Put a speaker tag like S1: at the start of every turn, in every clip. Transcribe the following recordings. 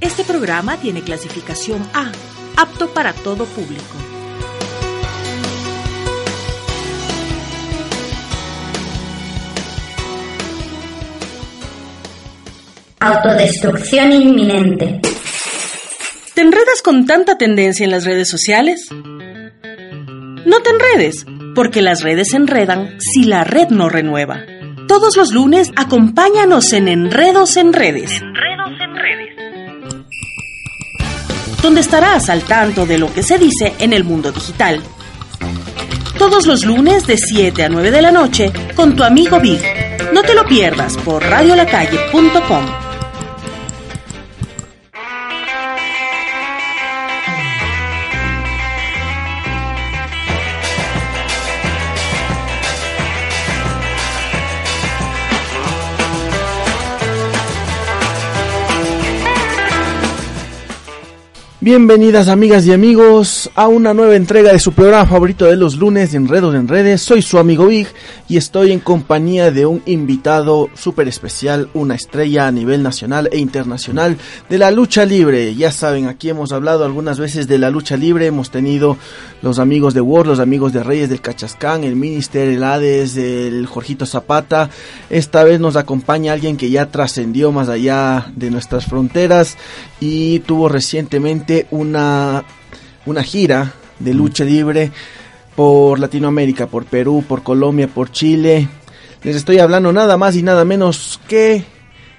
S1: Este programa tiene clasificación A, apto para todo público.
S2: Autodestrucción inminente.
S1: ¿Te enredas con tanta tendencia en las redes sociales? No te enredes, porque las redes se enredan si la red no renueva. Todos los lunes acompáñanos en Enredos en Redes. Enredos en Redes. Donde estarás al tanto de lo que se dice en el mundo digital. Todos los lunes de 7 a 9 de la noche con tu amigo Big. No te lo pierdas por radiolacalle.com.
S3: Bienvenidas amigas y amigos a una nueva entrega de su programa favorito de los lunes, Enredos en Redes. Soy su amigo Big y estoy en compañía de un invitado súper especial, una estrella a nivel nacional e internacional de la lucha libre. Ya saben, aquí hemos hablado algunas veces de la lucha libre, hemos tenido los amigos de Word, los amigos de Reyes del Cachascán, el Minister, el Hades, el Jorgito Zapata. Esta vez nos acompaña alguien que ya trascendió más allá de nuestras fronteras y tuvo recientemente una, una gira de lucha libre por Latinoamérica, por Perú, por Colombia, por Chile. Les estoy hablando nada más y nada menos que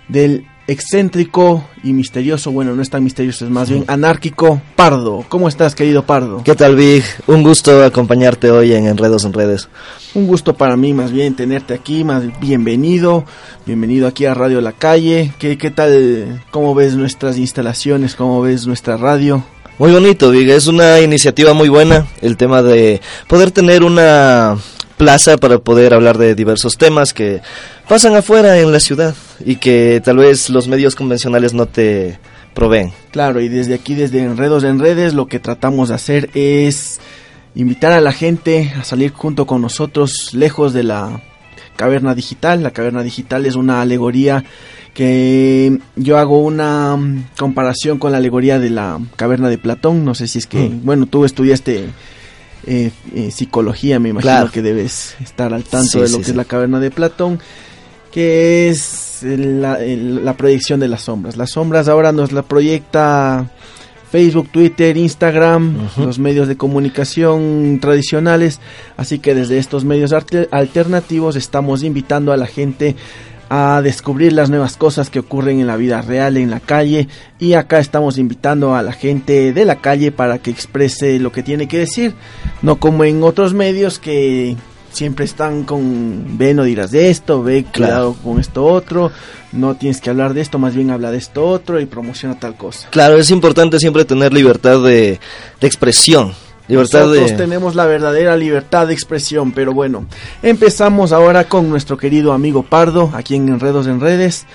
S3: del excéntrico y misterioso, bueno, no es tan misterioso, es más bien anárquico, Pardo. ¿Cómo estás, querido Pardo?
S4: ¿Qué tal, Big? Un gusto acompañarte hoy en Enredos en Redes.
S3: Un gusto para mí, más bien, tenerte aquí, más bienvenido, bienvenido aquí a Radio La Calle. ¿Qué, qué tal, cómo ves nuestras instalaciones, cómo ves nuestra radio?
S4: Muy bonito, Big, es una iniciativa muy buena, el tema de poder tener una plaza para poder hablar de diversos temas que pasan afuera en la ciudad y que tal vez los medios convencionales no te proveen.
S3: Claro, y desde aquí, desde Enredos en Redes, lo que tratamos de hacer es invitar a la gente a salir junto con nosotros lejos de la caverna digital. La caverna digital es una alegoría que yo hago una comparación con la alegoría de la caverna de Platón. No sé si es que,
S4: Mm.
S3: bueno, tú estudiaste eh, eh, psicología, me imagino
S4: Claro.
S3: que debes estar al tanto
S4: Sí,
S3: de lo
S4: sí,
S3: que
S4: sí.
S3: es la caverna de Platón, que es la, la proyección de las sombras. Las sombras ahora nos la proyecta Facebook, Twitter, Instagram, los medios de comunicación tradicionales. Así que desde estos medios alternativos estamos invitando a la gente a descubrir las nuevas cosas que ocurren en la vida real, en la calle. Y acá estamos invitando a la gente de la calle para que exprese lo que tiene que decir. No como en otros medios que siempre están con, ve, no dirás de esto, ve, cuidado con esto otro, no tienes que hablar de esto, más bien habla de esto otro y promociona tal cosa.
S4: Claro, es importante siempre tener libertad de, de expresión, libertad
S3: Nosotros
S4: de...
S3: tenemos la verdadera libertad de expresión, pero bueno, empezamos ahora con nuestro querido amigo Pardo, aquí en Enredos en Redes.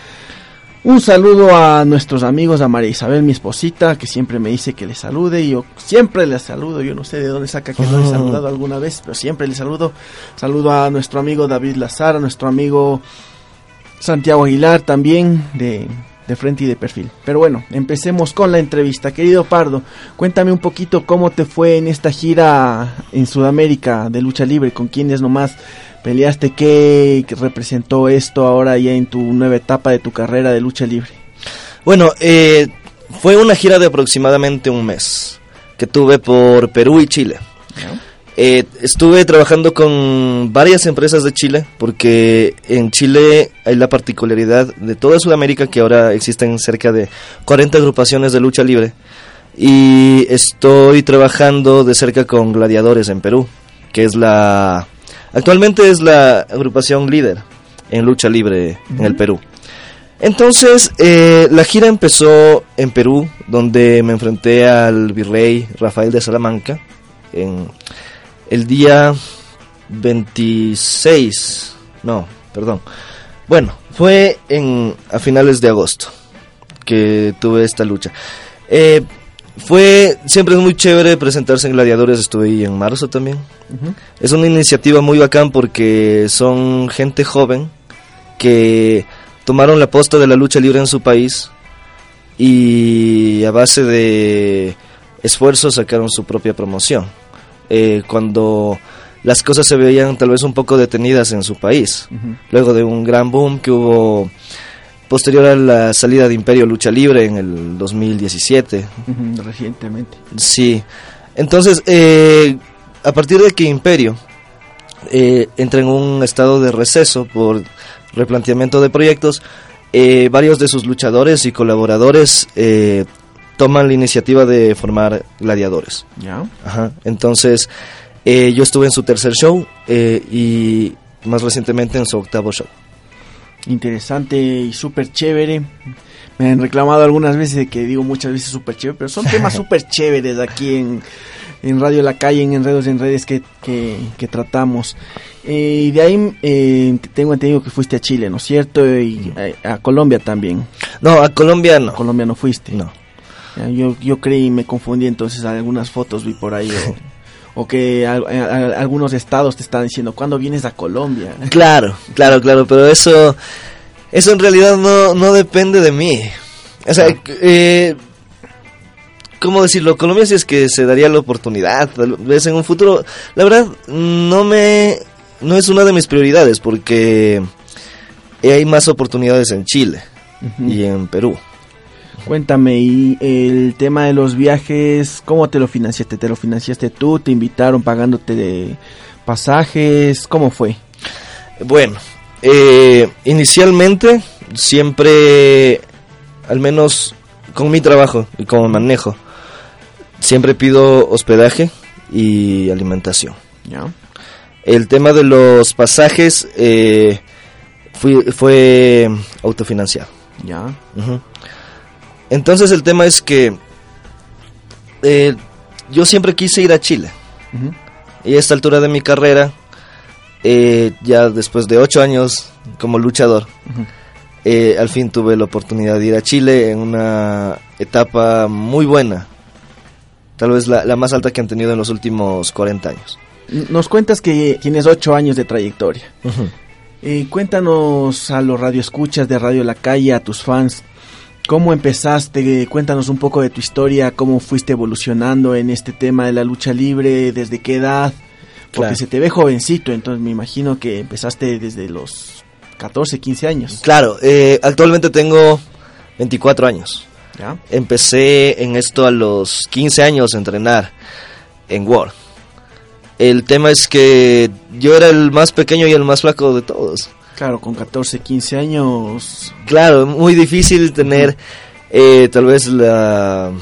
S3: Un saludo a nuestros amigos, a María Isabel, mi esposita, que siempre me dice que le salude, y yo siempre le saludo, yo no sé de dónde saca que no le he
S4: Ah.
S3: saludado alguna vez, pero siempre le saludo. Saludo a nuestro amigo David Lazar, a nuestro amigo Santiago Aguilar también, de, de frente y de perfil. Pero bueno, empecemos con la entrevista. Querido Pardo, cuéntame un poquito cómo te fue en esta gira en Sudamérica de lucha libre, con quiénes nomás peleaste, qué representó esto ahora ya en tu nueva etapa de tu carrera de lucha libre.
S4: Bueno, eh, fue una gira de aproximadamente un mes que tuve por Perú y Chile. Eh, estuve trabajando con varias empresas de Chile porque en Chile hay la particularidad de toda Sudamérica que ahora existen cerca de 40 agrupaciones de lucha libre y estoy trabajando de cerca con Gladiadores en Perú, que es la actualmente es la agrupación líder en lucha libre en el Perú. Entonces, eh, la gira empezó en Perú, donde me enfrenté al virrey Rafael de Salamanca en el día 26, no, perdón. Bueno, fue en a finales de agosto que tuve esta lucha. Eh, fue siempre es muy chévere presentarse en Gladiadores, estuve ahí en marzo también. Es una iniciativa muy bacán porque son gente joven que tomaron la posta de la lucha libre en su país y a base de esfuerzo sacaron su propia promoción. Eh, cuando las cosas se veían tal vez un poco detenidas en su país, luego de un gran boom que hubo posterior a la salida de Imperio Lucha Libre en el 2017.
S3: Recientemente.
S4: Sí. Entonces, eh, a partir de que Imperio eh, entra en un estado de receso por replanteamiento de proyectos, eh, varios de sus luchadores y colaboradores eh, toman la iniciativa de formar gladiadores.
S3: Ya.
S4: Ajá. Entonces, eh, yo estuve en su tercer show eh, y más recientemente en su octavo show.
S3: Interesante y súper chévere. Me han reclamado algunas veces de que digo muchas veces súper chévere, pero son temas súper chéveres aquí en, en Radio La Calle, en Enredos en Redes que, que, que tratamos. Eh, y de ahí eh, tengo entendido que fuiste a Chile, ¿no es cierto? Y a, a Colombia también.
S4: No, a Colombia no.
S3: A Colombia no fuiste.
S4: No.
S3: Yo, yo creí y me confundí, entonces algunas fotos vi por ahí. O, o que a- a- algunos estados te están diciendo, ¿cuándo vienes a Colombia?
S4: Claro, claro, claro, pero eso, eso en realidad no, no depende de mí. O sea, eh, ¿cómo decirlo? Colombia si es que se daría la oportunidad, tal vez en un futuro. La verdad, no me, no es una de mis prioridades porque hay más oportunidades en Chile y en Perú.
S3: Cuéntame, y el tema de los viajes, ¿cómo te lo financiaste? ¿Te lo financiaste tú? ¿Te invitaron pagándote de pasajes? ¿Cómo fue?
S4: Bueno, eh, inicialmente siempre, al menos con mi trabajo y como manejo, siempre pido hospedaje y alimentación.
S3: ¿Ya?
S4: El tema de los pasajes eh, fui- fue autofinanciado.
S3: ¿Ya?
S4: Ujú. Entonces el tema es que eh, yo siempre quise ir a Chile. Y a esta altura de mi carrera, eh, ya después de ocho años como luchador, eh, al fin tuve la oportunidad de ir a Chile en una etapa muy buena. Tal vez la, la más alta que han tenido en los últimos 40 años.
S3: Nos cuentas que tienes ocho años de trayectoria. Eh, cuéntanos a los radioescuchas de Radio La Calle, a tus fans, ¿cómo empezaste? Cuéntanos un poco de tu historia, cómo fuiste evolucionando en este tema de la lucha libre, desde qué edad, porque
S4: Claro.
S3: se te ve jovencito, entonces me imagino que empezaste desde los 14, 15 años.
S4: Claro, eh, actualmente tengo 24 años.
S3: ¿Ya?
S4: Empecé en esto a los 15 años a entrenar en War. El tema es que yo era el más pequeño y el más flaco de todos.
S3: Claro, con 14, 15 años.
S4: Claro, muy difícil tener eh, tal vez la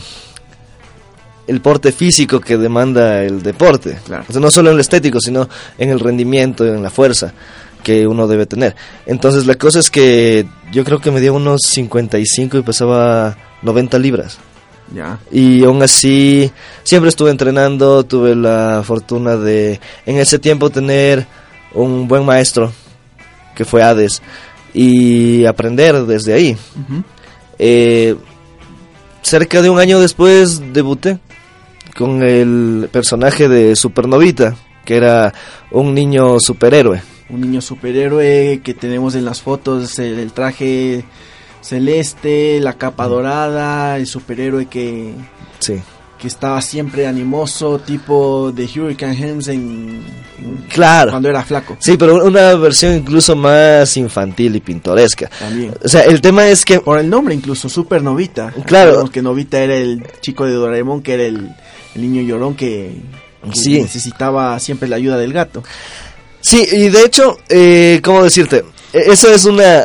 S4: el porte físico que demanda el deporte.
S3: Claro.
S4: O sea, no solo en lo estético, sino en el rendimiento, en la fuerza que uno debe tener. Entonces la cosa es que yo creo que me dio unos 55 y pesaba 90 libras.
S3: Ya.
S4: Y aún así, siempre estuve entrenando, tuve la fortuna de en ese tiempo tener un buen maestro, que fue Hades, y aprender desde ahí. Eh, cerca de un año después debuté con el personaje de Supernovita, que era un niño superhéroe.
S3: Un niño superhéroe que tenemos en las fotos, el, el traje celeste, la capa dorada, el superhéroe que,
S4: Sí.
S3: Que estaba siempre animoso, tipo de Hurricane Helms en, en-
S4: Claro.
S3: cuando era flaco.
S4: Sí, pero una versión incluso más infantil y pintoresca.
S3: También.
S4: O sea, el tema es que
S3: Por el nombre incluso, Super Novita.
S4: Claro.
S3: Que Novita era el chico de Doraemon, que era el, el niño llorón que, que
S4: Sí.
S3: necesitaba siempre la ayuda del gato.
S4: Sí, y de hecho, eh, ¿cómo decirte? E- Eso es una...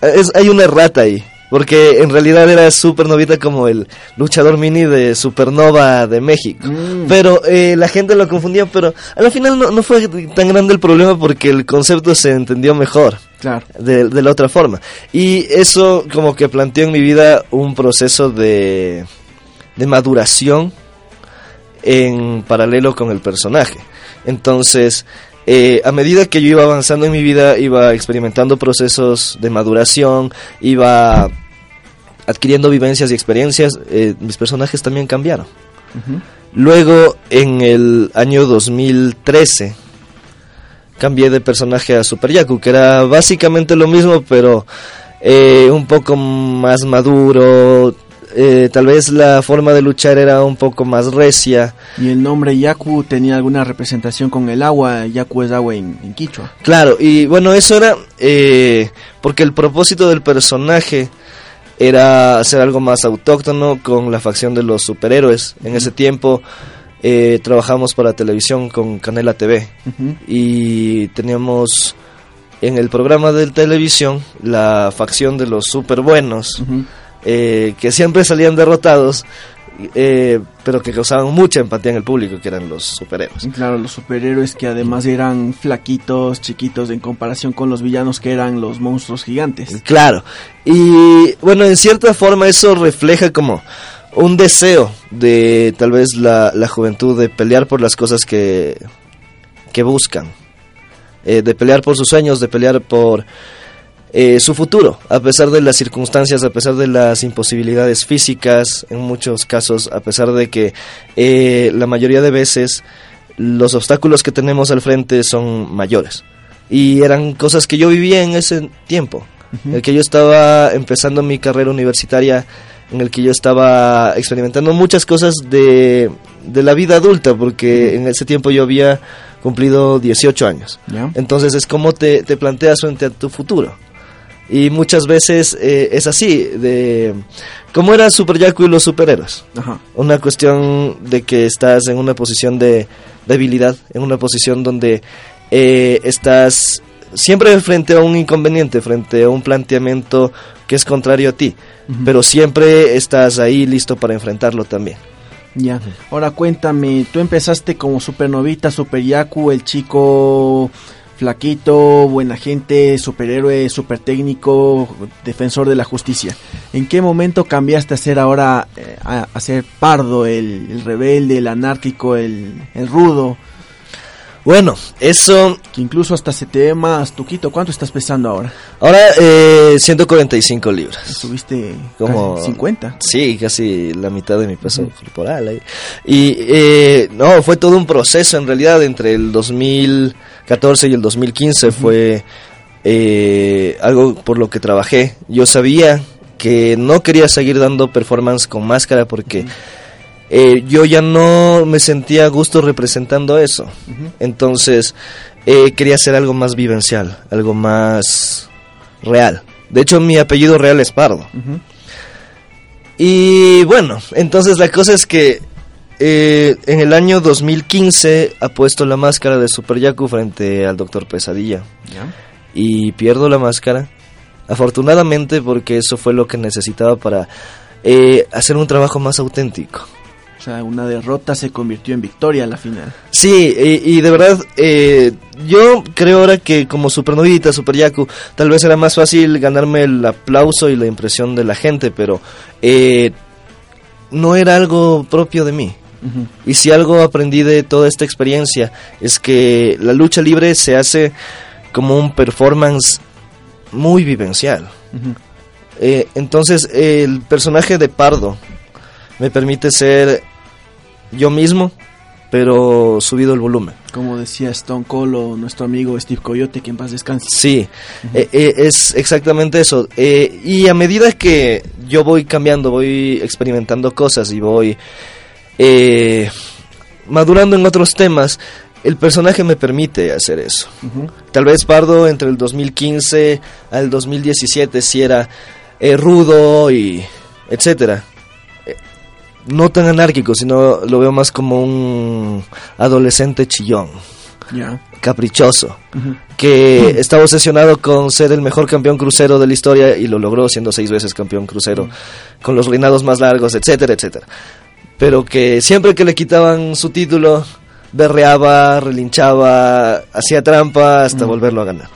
S4: es- hay una errata ahí. Porque en realidad era Supernovita como el luchador mini de Supernova de México.
S3: Mm.
S4: Pero eh, la gente lo confundía, pero al final no, no fue tan grande el problema porque el concepto se entendió mejor
S3: Claro.
S4: de, de la otra forma. Y eso como que planteó en mi vida un proceso de, de maduración en paralelo con el personaje. Entonces, eh, a medida que yo iba avanzando en mi vida, iba experimentando procesos de maduración, iba adquiriendo vivencias y experiencias, eh, mis personajes también cambiaron. Luego, en el año 2013, cambié de personaje a Super Yaku, que era básicamente lo mismo, pero eh, un poco más maduro. Eh, tal vez la forma de luchar era un poco más recia.
S3: Y el nombre Yaku tenía alguna representación con el agua. Yaku es agua en, en Quichua.
S4: Claro, y bueno, eso era eh, porque el propósito del personaje era hacer algo más autóctono con la facción de los superhéroes. En ese tiempo eh, trabajamos para televisión con Canela TV y teníamos en el programa de televisión la facción de los super buenos. Eh, que siempre salían derrotados eh, pero que causaban mucha empatía en el público que eran los superhéroes
S3: Claro, los superhéroes que además eran flaquitos, chiquitos en comparación con los villanos que eran los monstruos gigantes.
S4: Claro. Y bueno, en cierta forma eso refleja como un deseo de tal vez la, la juventud de pelear por las cosas que, que buscan. Eh, de pelear por sus sueños, de pelear por eh, su futuro, a pesar de las circunstancias, a pesar de las imposibilidades físicas, en muchos casos, a pesar de que eh, la mayoría de veces los obstáculos que tenemos al frente son mayores. Y eran cosas que yo vivía en ese tiempo, en el que yo estaba empezando mi carrera universitaria, en el que yo estaba experimentando muchas cosas de, de la vida adulta, porque en ese tiempo yo había cumplido 18 años. Entonces es como te, te planteas frente a tu futuro. Y muchas veces eh, es así, de cómo era Super Yaku y los superhéroes.
S3: Ajá.
S4: Una cuestión de que estás en una posición de debilidad, en una posición donde eh, estás siempre frente a un inconveniente, frente a un planteamiento que es contrario a ti, pero siempre estás ahí listo para enfrentarlo también.
S3: Ya. Ahora cuéntame, tú empezaste como supernovita, super Yaku, el chico flaquito, buena gente, superhéroe, super técnico, defensor de la justicia. ¿En qué momento cambiaste a ser ahora, eh, a, a ser pardo, el, el rebelde, el anárquico, el, el rudo?
S4: Bueno, eso
S3: Que incluso hasta se te ve más tuquito. ¿Cuánto estás pesando ahora?
S4: ahora eh, 145 libras.
S3: Subiste
S4: Como
S3: casi 50.
S4: Sí, casi la mitad de mi peso corporal. ahí. Y eh, no, fue todo un proceso en realidad entre el 2014 y el 2015 fue eh, algo por lo que trabajé. Yo sabía que no quería seguir dando performance con máscara porque eh, yo ya no me sentía a gusto representando eso. Entonces eh, quería hacer algo más vivencial, algo más real. De hecho, mi apellido real es Pardo. Y bueno, entonces la cosa es que eh, en el año 2015 apuesto la máscara de Super Yaku frente al Doctor Pesadilla
S3: Ya.
S4: y pierdo la máscara. Afortunadamente porque eso fue lo que necesitaba para eh, hacer un trabajo más auténtico.
S3: O sea, una derrota se convirtió en victoria a la final.
S4: Sí, y, y de verdad, eh, yo creo ahora que como Supernovita, Super Yaku, tal vez era más fácil ganarme el aplauso y la impresión de la gente, pero eh, no era algo propio de mí. Y si algo aprendí de toda esta experiencia es que la lucha libre se hace como un performance muy vivencial. Eh, entonces el personaje de Pardo me permite ser yo mismo, pero subido el volumen.
S3: Como decía Stone Cold o nuestro amigo Steve Coyote, que en paz descanse.
S4: Sí, eh, eh, es exactamente eso. Eh, y a medida que yo voy cambiando, voy experimentando cosas y voy eh, madurando en otros temas, el personaje me permite hacer eso. Tal vez Pardo entre el 2015 al 2017 si era eh, rudo y etcétera. Eh, No tan anárquico, sino lo veo más como un adolescente chillón.
S3: Ya.
S4: caprichoso, que estaba obsesionado con ser el mejor campeón crucero de la historia y lo logró siendo seis veces campeón crucero, con los reinados más largos, etcétera, etcétera. Pero que siempre que le quitaban su título, berreaba, relinchaba, hacía trampa hasta volverlo a ganar.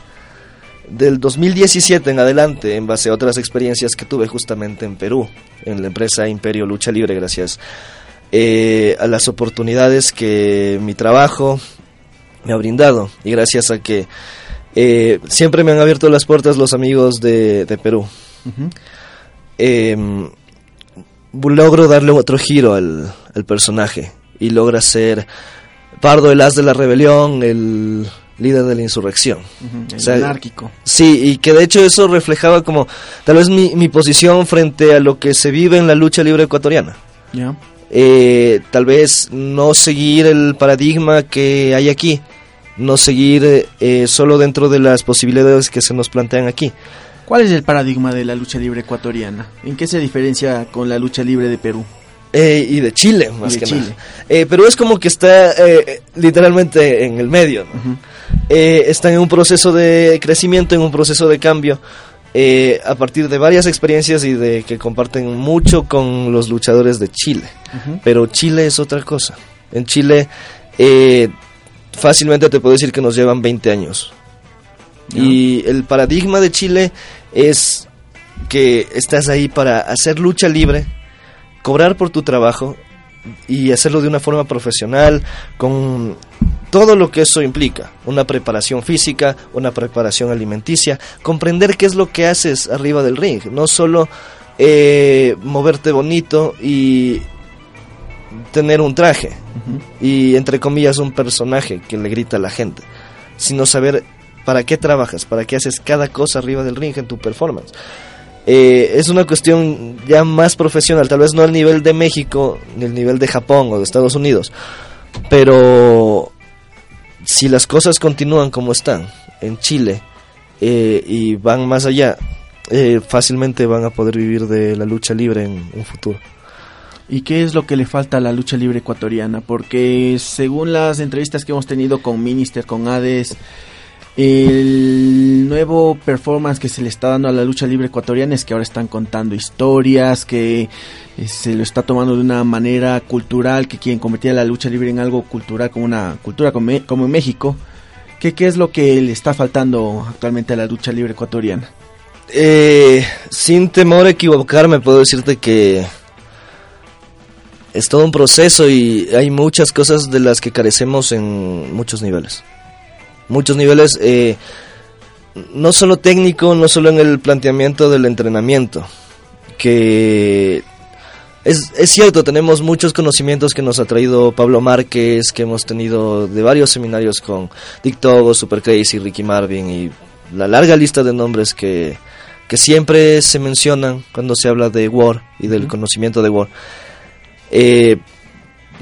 S4: Del 2017 en adelante, en base a otras experiencias que tuve justamente en Perú, en la empresa Imperio Lucha Libre, gracias eh, a las oportunidades que mi trabajo me ha brindado y gracias a que eh, siempre me han abierto las puertas los amigos de, de Perú. Eh, logro darle otro giro al, al personaje y logra ser Pardo el as de la rebelión, el líder de la insurrección.
S3: El
S4: O sea,
S3: anárquico.
S4: Sí, y que de hecho eso reflejaba como tal vez mi, mi posición frente a lo que se vive en la lucha libre ecuatoriana.
S3: Ya.
S4: Eh, tal vez no seguir el paradigma que hay aquí, no seguir eh, solo dentro de las posibilidades que se nos plantean aquí.
S3: ¿Cuál es el paradigma de la lucha libre ecuatoriana? ¿En qué se diferencia con la lucha libre de Perú?
S4: Eh, y de Chile, más
S3: de
S4: que
S3: Chile.
S4: nada. Eh, pero es como que está eh, literalmente en el medio. ¿no? Eh, están en un proceso de crecimiento, en un proceso de cambio, eh, a partir de varias experiencias y de que comparten mucho con los luchadores de Chile. Pero Chile es otra cosa. En Chile eh, fácilmente te puedo decir que nos llevan 20 años. Y el paradigma de Chile es que estás ahí para hacer lucha libre, cobrar por tu trabajo y hacerlo de una forma profesional, con todo lo que eso implica, una preparación física, una preparación alimenticia, comprender qué es lo que haces arriba del ring, no solo eh, moverte bonito y tener un traje y entre comillas un personaje que le grita a la gente, sino saber para qué trabajas, para qué haces cada cosa arriba del ring en tu performance. Eh, es una cuestión ya más profesional, tal vez no al nivel de México, ni al nivel de Japón o de Estados Unidos, pero si las cosas continúan como están en Chile eh, y van más allá, eh, fácilmente van a poder vivir de la lucha libre en un futuro.
S3: ¿Y qué es lo que le falta a la lucha libre ecuatoriana? Porque según las entrevistas que hemos tenido con Minister, con Hades, el nuevo performance que se le está dando a la lucha libre ecuatoriana es que ahora están contando historias, que eh, se lo está tomando de una manera cultural, que quieren convertir a la lucha libre en algo cultural, como una cultura como, en México. ¿Qué, ¿Qué es lo que le está faltando actualmente a la lucha libre ecuatoriana?
S4: Eh, sin temor a equivocarme, puedo decirte que es todo un proceso y hay muchas cosas de las que carecemos en muchos niveles. Muchos niveles, eh, no solo técnico, no solo en el planteamiento del entrenamiento, que es, es cierto, tenemos muchos conocimientos que nos ha traído Pablo Márquez, que hemos tenido de varios seminarios con Dick Togo, Super Crazy, Ricky Marvin y la larga lista de nombres que, que siempre se mencionan cuando se habla de War y del conocimiento de War. Eh,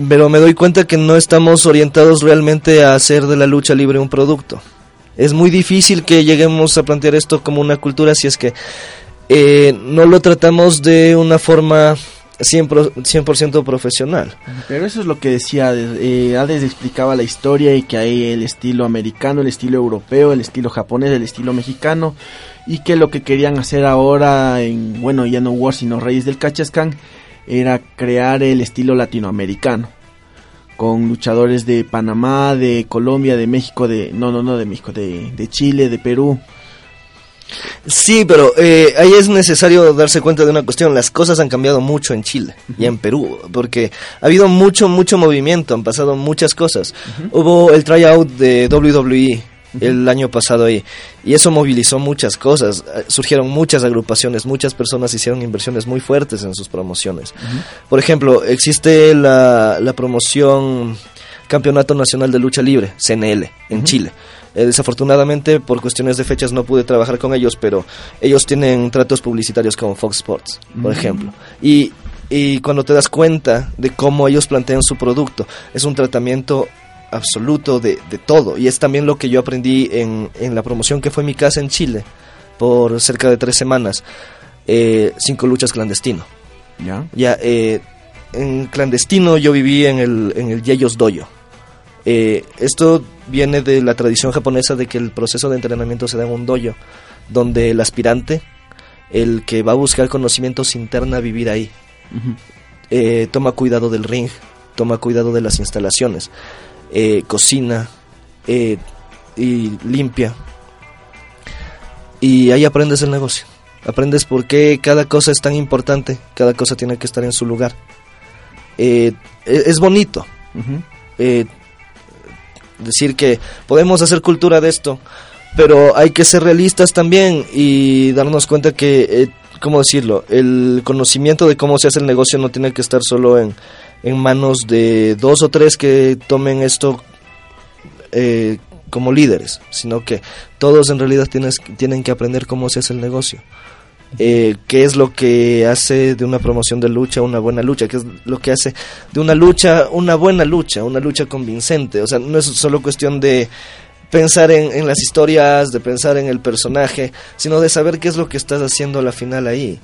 S4: pero me doy cuenta que no estamos orientados realmente a hacer de la lucha libre un producto. Es muy difícil que lleguemos a plantear esto como una cultura si es que eh, no lo tratamos de una forma 100%, 100% profesional.
S3: Pero eso es lo que decía, Hades. Eh, Hades explicaba la historia y que hay el estilo americano, el estilo europeo, el estilo japonés, el estilo mexicano y que lo que querían hacer ahora en, bueno, ya no War sino Reyes del Cachascán era crear el estilo latinoamericano con luchadores de Panamá, de Colombia, de México, de no, no, no de México, de, de Chile, de Perú.
S4: Sí, pero eh, ahí es necesario darse cuenta de una cuestión. Las cosas han cambiado mucho en Chile y en Perú, porque ha habido mucho, mucho movimiento, han pasado muchas cosas. Hubo el tryout de WWE el año pasado ahí, y eso movilizó muchas cosas. Eh, Surgieron muchas agrupaciones, muchas personas hicieron inversiones muy fuertes en sus promociones. Por ejemplo, existe la, la promoción Campeonato Nacional de Lucha Libre, CNL, en Chile. Eh, desafortunadamente, por cuestiones de fechas, no pude trabajar con ellos, pero ellos tienen tratos publicitarios con Fox Sports, por ejemplo. Y, y cuando te das cuenta de cómo ellos plantean su producto, es un tratamiento absoluto de, de todo. Y es también lo que yo aprendí en, en la promoción que fue mi casa en Chile, por cerca de tres semanas. Eh, cinco luchas clandestino.
S3: ¿Ya?
S4: Ya, eh, en clandestino yo viví en el, en el Yeyos Doyo. Eh, esto viene de la tradición japonesa de que el proceso de entrenamiento se da en un dojo, donde el aspirante, el que va a buscar conocimientos interna a vivir ahí, eh, toma cuidado del ring, toma cuidado de las instalaciones, eh, cocina y limpia. Y ahí aprendes el negocio. Aprendes por qué cada cosa es tan importante, cada cosa tiene que estar en su lugar. E, es bonito decir que podemos hacer cultura de esto, pero hay que ser realistas también y darnos cuenta que, eh, ¿cómo decirlo? El conocimiento de cómo se hace el negocio no tiene que estar solo en, en manos de dos o tres que tomen esto eh, como líderes, sino que todos en realidad tienes, tienen que aprender cómo se hace el negocio. Eh, qué es lo que hace de una promoción de lucha una buena lucha, qué es lo que hace de una lucha una buena lucha, una lucha convincente. O sea, no es solo cuestión de pensar en, las historias, de pensar en el personaje, sino de saber qué es lo que estás haciendo a la final ahí.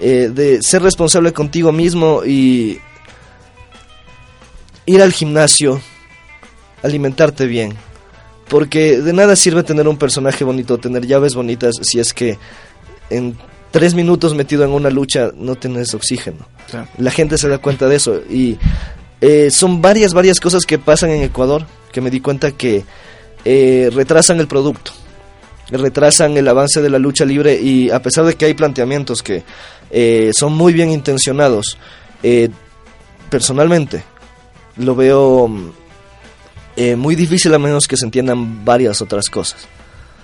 S4: Eh, de ser responsable contigo mismo y ir al gimnasio, alimentarte bien. Porque de nada sirve tener un personaje bonito, tener llaves bonitas, si es que en tres minutos metido en una lucha no tienes oxígeno. La gente se da cuenta de eso y eh, son varias, varias cosas que pasan en Ecuador que me di cuenta que eh, retrasan el producto, retrasan el avance de la lucha libre y a pesar de que hay planteamientos que eh, son muy bien intencionados, personalmente lo veo muy difícil a menos que se entiendan varias otras cosas.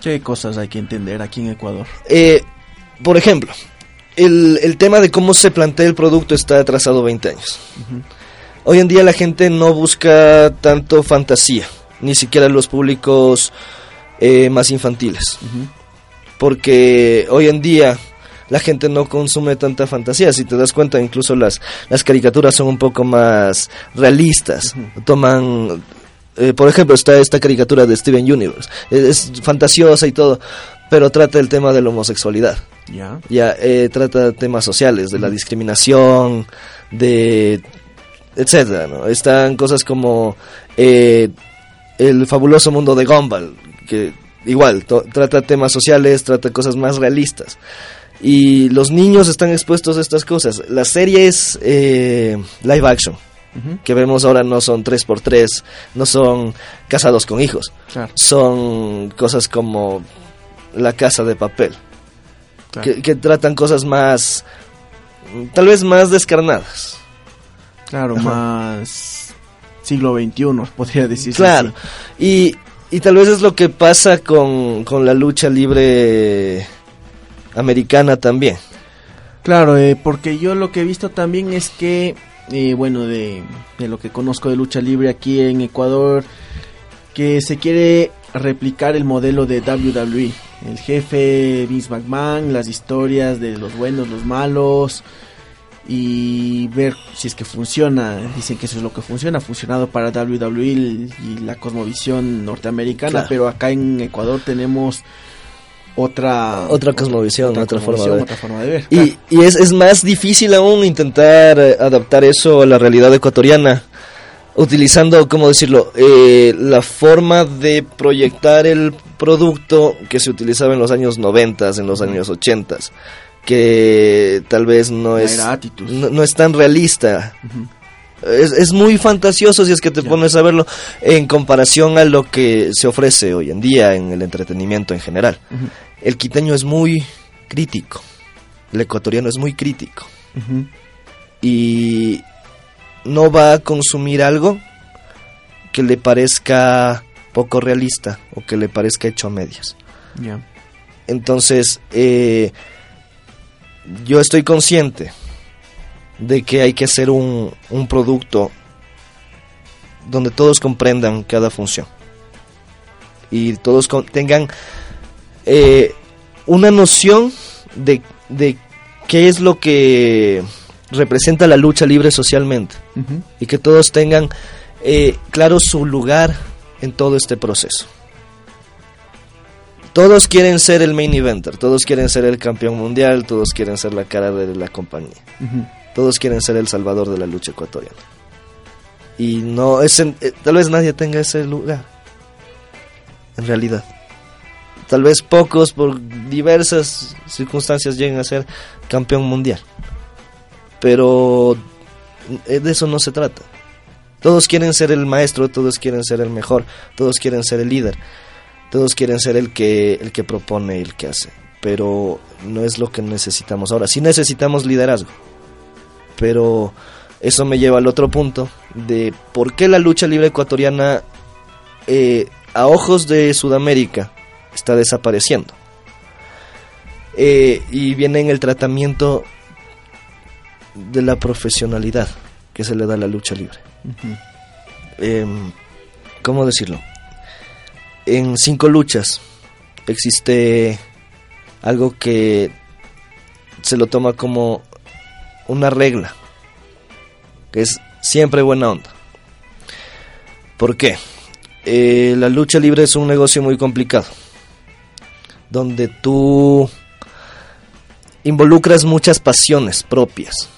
S3: ¿Qué cosas hay que entender aquí en Ecuador?
S4: por ejemplo, el, el, tema de cómo se plantea el producto está atrasado 20 años. Hoy en día la gente no busca tanto fantasía, ni siquiera los públicos eh, más infantiles. Porque hoy en día la gente no consume tanta fantasía. Si te das cuenta, incluso las, las caricaturas son un poco más realistas. Toman, eh, por ejemplo, está esta caricatura de Steven Universe. es fantasiosa y todo, pero trata el tema de la homosexualidad. Ya. Ya eh, trata temas sociales, de la discriminación, de etcétera, ¿no? Están cosas como eh, el fabuloso mundo de Gumball, que igual trata temas sociales, trata cosas más realistas. Y los niños están expuestos a estas cosas. Las series eh, live action que vemos ahora no son 3x3, no son casados con hijos. Son cosas como La Casa de Papel que, tratan cosas más, tal vez más descarnadas.
S3: Claro, más siglo XXI, podría decir.
S4: Claro, y, y tal vez es lo que pasa con, con la lucha libre americana también.
S3: Claro, eh, porque yo lo que he visto también es que, eh, bueno, de, de, lo que conozco de lucha libre aquí en Ecuador, que se quiere replicar el modelo de WWE el jefe Vince McMahon, las historias de los buenos, los malos y ver si es que funciona. Dicen que eso es lo que funciona. Ha funcionado para WWE y la cosmovisión norteamericana, pero acá en Ecuador tenemos otra
S4: otra cosmovisión, otra, forma, de ver. Y, y es, es, más difícil aún intentar eh, adaptar eso a la realidad ecuatoriana utilizando, ¿cómo decirlo?, eh, la forma de proyectar el producto que se utilizaba en los años 90, en los años 80, que tal vez no es, no, es tan realista. Es, es, muy fantasioso si es que te pones a verlo en comparación a lo que se ofrece hoy en día en el entretenimiento en general. El quiteño es muy crítico, el ecuatoriano es muy crítico. Y no va a consumir algo que le parezca poco realista o que le parezca hecho a medias. Entonces, eh, yo estoy consciente de que hay que hacer un, un producto donde todos comprendan cada función y todos tengan eh, una noción de, de qué es lo que representa la lucha libre socialmente y que todos tengan eh, claro su lugar en todo este proceso. Todos quieren ser el main eventer, todos quieren ser el campeón mundial, todos quieren ser la cara de la compañía, todos quieren ser el salvador de la lucha ecuatoriana. Y no es en- eh, tal vez nadie tenga ese lugar. En realidad. Tal vez pocos por diversas circunstancias lleguen a ser campeón mundial. Pero eh, de eso no se trata. Todos quieren ser el maestro, todos quieren ser el mejor, todos quieren ser el líder, todos quieren ser el que el que propone y el que hace, pero no es lo que necesitamos ahora. Sí necesitamos liderazgo. Pero eso me lleva al otro punto de por qué la lucha libre ecuatoriana eh, a ojos de Sudamérica está desapareciendo. Eh, y viene en el tratamiento de la profesionalidad que se le da a la lucha libre. Em, ¿Cómo decirlo? En cinco luchas existe algo que se lo toma como una regla, que es siempre buena onda. ¿Por qué? Eh, la lucha libre es un negocio muy complicado, donde tú involucras muchas pasiones propias,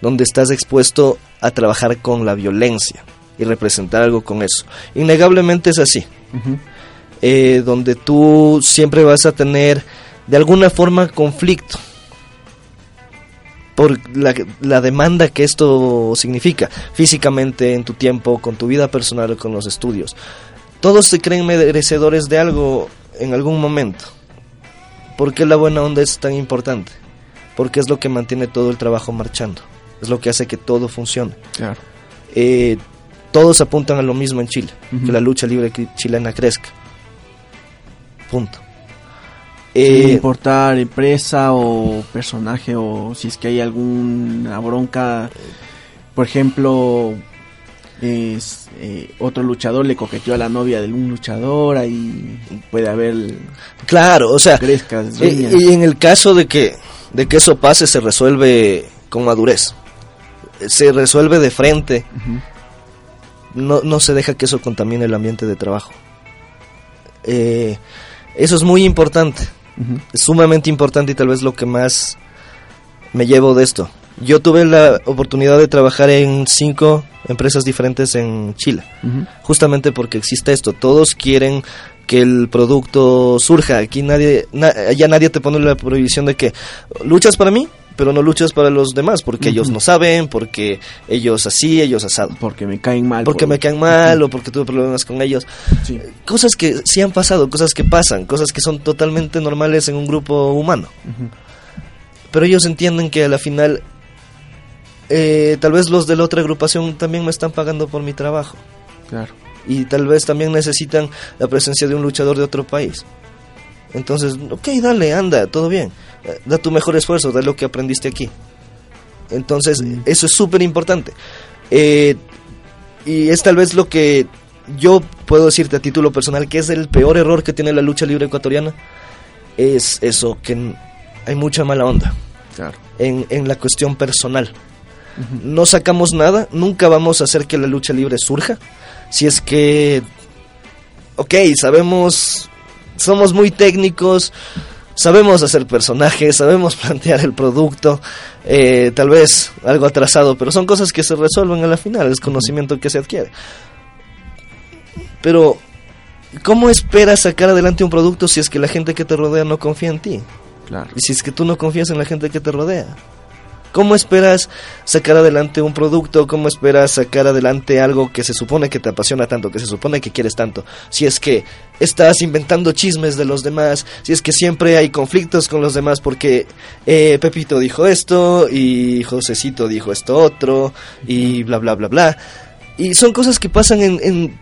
S4: donde estás expuesto a trabajar con la violencia y representar algo con eso. Innegablemente es así, eh, donde tú siempre vas a tener de alguna forma conflicto por la, la demanda que esto significa físicamente en tu tiempo, con tu vida personal, con los estudios. Todos se creen merecedores de algo en algún momento. ¿Por qué la buena onda es tan importante? Porque es lo que mantiene todo el trabajo marchando. Es lo que hace que todo funcione.
S3: Claro.
S4: Eh, todos apuntan a lo mismo en Chile, que la lucha libre chilena crezca. Punto.
S3: Sin
S4: Eh,
S3: importar empresa o personaje o si es que hay alguna bronca. Por ejemplo, es, eh, otro luchador le coqueteó a la novia de un luchador, ahí puede haber
S4: claro, o sea,
S3: crescas,
S4: y, en el caso de que, de que eso pase, se resuelve con madurez. Se resuelve de frente. No, no se deja que eso contamine el ambiente de trabajo. Eh, eso es muy importante,
S3: Ujú.
S4: es sumamente importante y tal vez lo que más me llevo de esto. Yo tuve la oportunidad de trabajar en cinco empresas diferentes en Chile, justamente porque existe esto. Todos quieren que el producto surja. Aquí nadie, na- allá nadie te pone la prohibición de que luchas para mí, pero no luchas para los demás, porque ellos no saben, porque ellos así, ellos asado
S3: Porque me caen mal.
S4: porque
S3: por-
S4: me caen mal o porque tuve problemas con ellos.
S3: Sí.
S4: Cosas que sí han pasado, cosas que pasan, cosas que son totalmente normales en un grupo humano. Pero ellos entienden que a la final, eh, tal vez los de la otra agrupación también me están pagando por mi trabajo.
S3: Claro.
S4: Y tal vez también necesitan la presencia de un luchador de otro país. Entonces, ok, dale, anda, todo bien. Eh, Da tu mejor esfuerzo, da lo que aprendiste aquí. Entonces, eso es súper importante. Eh, y es tal vez lo que yo puedo decirte a título personal, que es el peor error que tiene la lucha libre ecuatoriana. Es eso, que hay mucha mala onda
S3: Claro.
S4: en, en la cuestión personal. No sacamos nada, nunca vamos a hacer que la lucha libre surja. Si es que, ok, sabemos, somos muy técnicos, sabemos hacer personajes, sabemos plantear el producto, eh, tal vez algo atrasado, pero son cosas que se resuelven a la final, es conocimiento que se adquiere. Pero, ¿cómo esperas sacar adelante un producto si es que la gente que te rodea no confía en ti?
S3: Claro.
S4: Y si es que tú no confías en la gente que te rodea. ¿Cómo esperas sacar adelante un producto? ¿Cómo esperas sacar adelante algo que se supone que te apasiona tanto, que se supone que quieres tanto? Si es que estás inventando chismes de los demás, si es que siempre hay conflictos con los demás porque eh, Pepito dijo esto y Josecito dijo esto otro y bla, bla, bla, bla. Y son cosas que pasan en, en,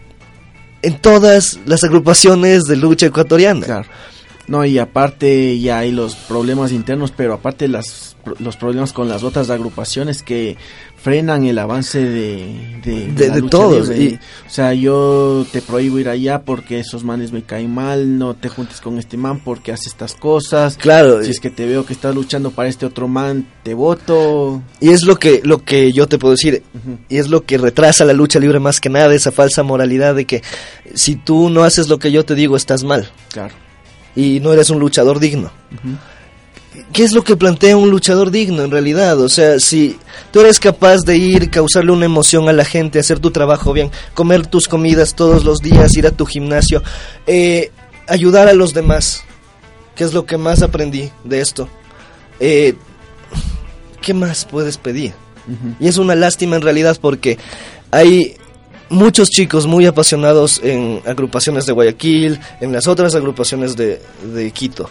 S4: en todas las agrupaciones de lucha ecuatoriana.
S3: Claro. No, y aparte ya hay los problemas internos, pero aparte las, los problemas con las otras agrupaciones que frenan el avance de, de,
S4: De-
S3: la
S4: de
S3: lucha
S4: todos,
S3: libre.
S4: y-
S3: O sea, yo te prohíbo ir allá porque esos manes me caen mal, no te juntes con este man porque hace estas cosas.
S4: Claro,
S3: Si es que te veo que estás luchando para este otro man, te voto.
S4: Y es lo que, lo que yo te puedo decir, y es lo que retrasa la lucha libre más que nada, esa falsa moralidad de que si tú no haces lo que yo te digo, estás mal,
S3: Claro.
S4: Y no eres un luchador digno. ¿qué es lo que plantea un luchador digno en realidad? O sea, si tú eres capaz de ir, causarle una emoción a la gente, hacer tu trabajo bien, comer tus comidas todos los días, ir a tu gimnasio, eh, ayudar a los demás, que es lo que más aprendí de esto. Eh, ¿Qué más puedes pedir? Y es una lástima en realidad porque hay muchos chicos muy apasionados en agrupaciones de Guayaquil, en las otras agrupaciones de, Quito.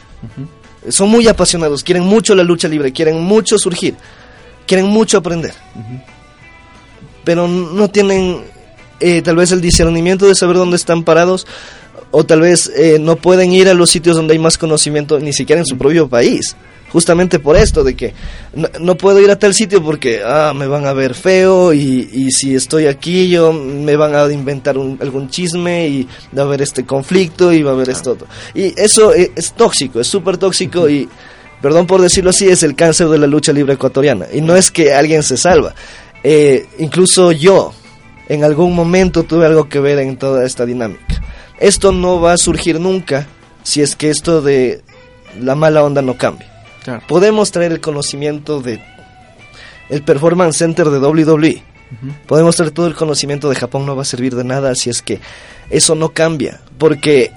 S4: Son muy apasionados, quieren mucho la lucha libre, quieren mucho surgir, quieren mucho aprender. Pero no tienen eh, tal vez el discernimiento de saber dónde están parados o tal vez eh, no pueden ir a los sitios donde hay más conocimiento ni siquiera en su propio país justamente por esto, de que no, puedo ir a tal sitio porque ah, me van a ver feo y, si estoy aquí yo me van a inventar algún chisme y va a haber este conflicto y va a haber esto. Y eso e, es, tóxico, es súper tóxico y, perdón por decirlo así, es el cáncer de la lucha libre ecuatoriana. Y no es que alguien se salva. Eh, incluso yo en algún momento tuve algo que ver en toda esta dinámica. Esto no va a surgir nunca si es que esto de la mala onda no cambia. Podemos traer el conocimiento de el Performance Center de WWE. Podemos traer todo el conocimiento de Japón, no va a servir de nada si es que eso no cambia. Porque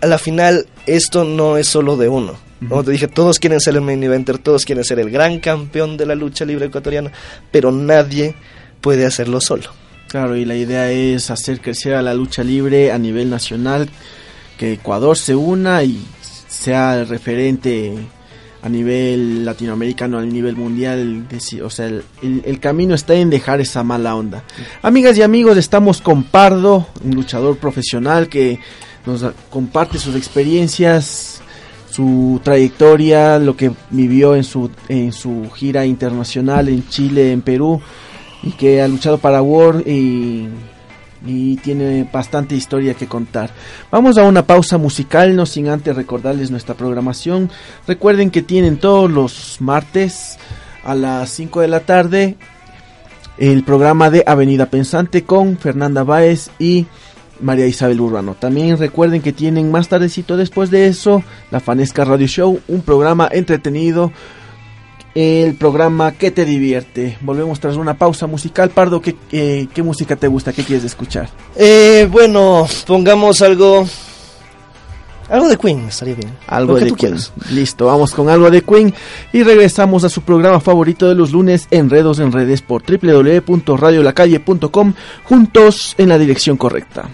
S4: a la final esto no es solo de uno. Como te dije, todos quieren ser el main eventer, todos quieren ser el gran campeón de la lucha libre ecuatoriana, pero nadie puede hacerlo solo.
S3: Claro, y la idea es hacer crecer a la lucha libre a nivel nacional, que Ecuador se una y sea referente a nivel latinoamericano, a nivel mundial, o sea, el, camino está en dejar esa mala onda. Amigas y amigos, estamos con Pardo, un luchador profesional que nos comparte sus experiencias, su trayectoria, lo que vivió en su, en su gira internacional en Chile, en Perú, y que ha luchado para World y y tiene bastante historia que contar. Vamos a una pausa musical, no sin antes recordarles nuestra programación. Recuerden que tienen todos los martes a las 5 de la tarde el programa de Avenida Pensante con Fernanda Báez y María Isabel Urbano. También recuerden que tienen más tardecito después de eso la Fanesca Radio Show, un programa entretenido el programa que te divierte. Volvemos tras una pausa musical. Pardo, ¿qué, qué música te gusta? ¿Qué quieres escuchar?
S4: Eh, bueno, pongamos algo... Algo de Queen estaría bien.
S3: Algo de Queen. Listo, vamos con algo de Queen y regresamos a su programa favorito de los lunes, Enredos en Redes por www.radiolacalle.com, juntos en la dirección correcta.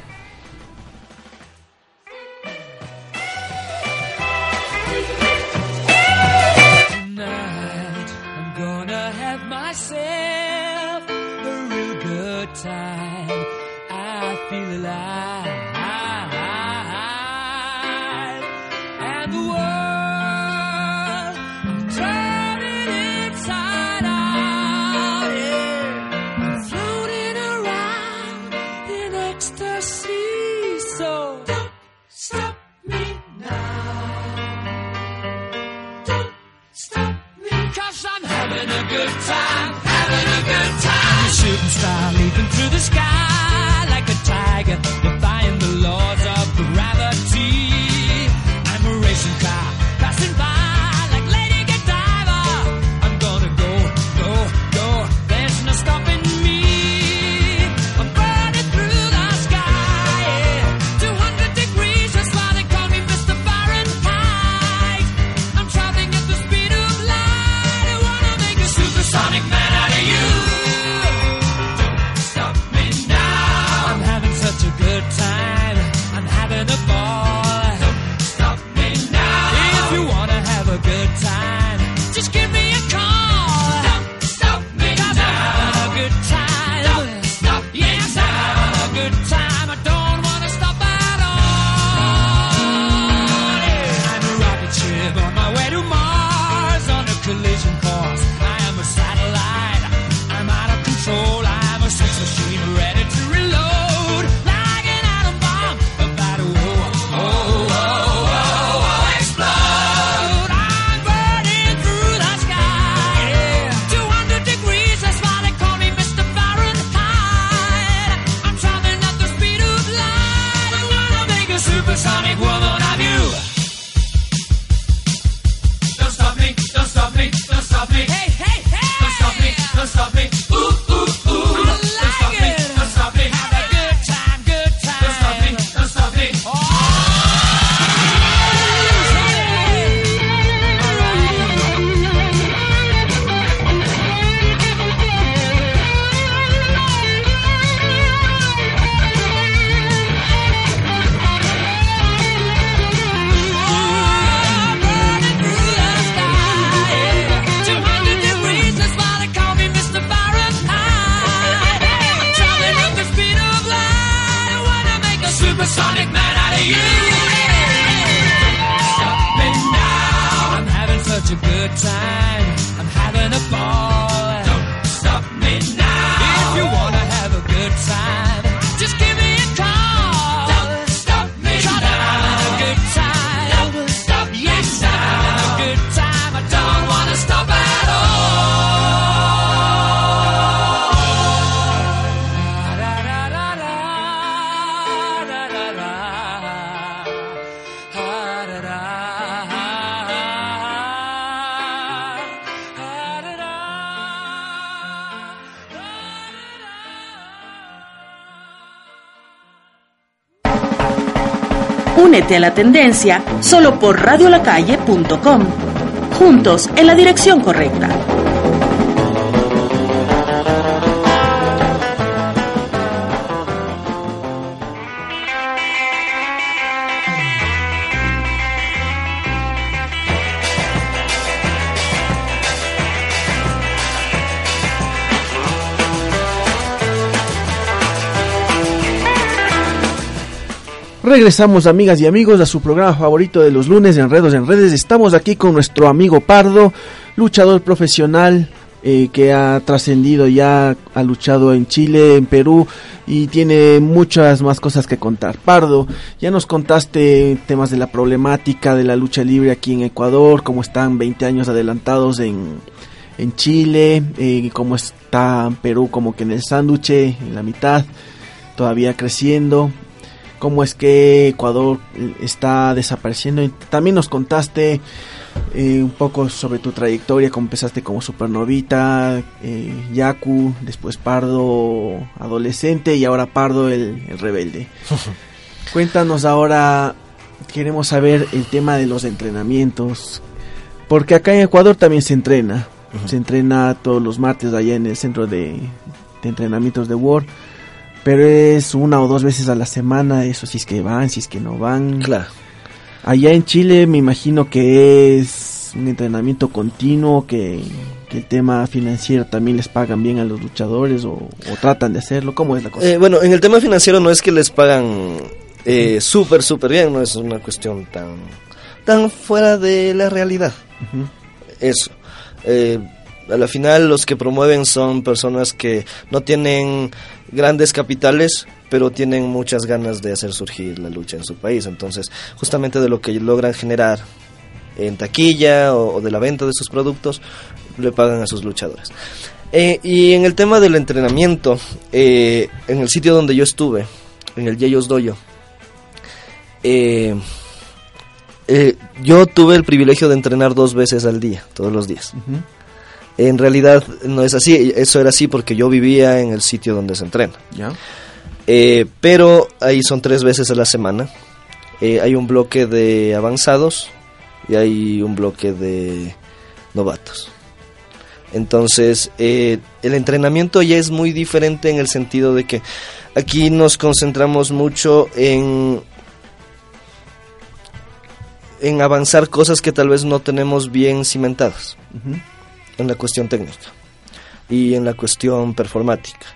S2: leaping through the sky.
S1: Únete a la tendencia solo por radiolacalle.com. Juntos en la dirección correcta.
S3: Regresamos amigas y amigos a su programa favorito de los lunes Enredos en Redes. Estamos aquí con nuestro amigo Pardo, luchador profesional eh, que ha trascendido ya, ha luchado en Chile, en Perú y tiene muchas más cosas que contar. Pardo, ya nos contaste temas de la problemática de la lucha libre aquí en Ecuador, cómo están 20 años adelantados en, en Chile, eh, cómo está Perú como que en el sándwich, en la mitad, todavía creciendo cómo es que Ecuador está desapareciendo. Y también nos contaste eh, un poco sobre tu trayectoria, cómo empezaste como supernovita, eh, Yaku, después Pardo adolescente y ahora Pardo el, el rebelde. Cuéntanos ahora, queremos saber el tema de los entrenamientos, porque acá en Ecuador también se entrena, se entrena todos los martes allá en el centro de, de entrenamientos de War pero es una o dos veces a la semana, eso si es que van, si es que no van.
S4: Claro.
S3: Allá en Chile me imagino que es un entrenamiento continuo, que, que el tema financiero también les pagan bien a los luchadores o, o tratan de hacerlo. ¿Cómo es la cosa?
S4: Eh, bueno, en el tema financiero no es que les pagan eh, súper, súper bien, no es una cuestión tan, tan fuera de la realidad. Eso. Eh, a la final los que promueven son personas que no tienen grandes capitales, pero tienen muchas ganas de hacer surgir la lucha en su país. Entonces, justamente de lo que logran generar en taquilla o, de la venta de sus productos, le pagan a sus luchadores. Eh, y en el tema del entrenamiento, eh, en el sitio donde yo estuve, en el Yeyos Doyo, eh, eh, yo tuve el privilegio de entrenar dos veces al día, todos los días. En realidad no es así, eso era así porque yo vivía en el sitio donde se entrena.
S3: ¿Ya?
S4: Eh, pero ahí son tres veces a la semana. Eh, hay un bloque de avanzados y hay un bloque de novatos. Entonces, eh, el entrenamiento ya es muy diferente en el sentido de que aquí nos concentramos mucho en en avanzar cosas que tal vez no tenemos bien cimentadas
S3: Ujú.
S4: En la cuestión técnica y en la cuestión performática.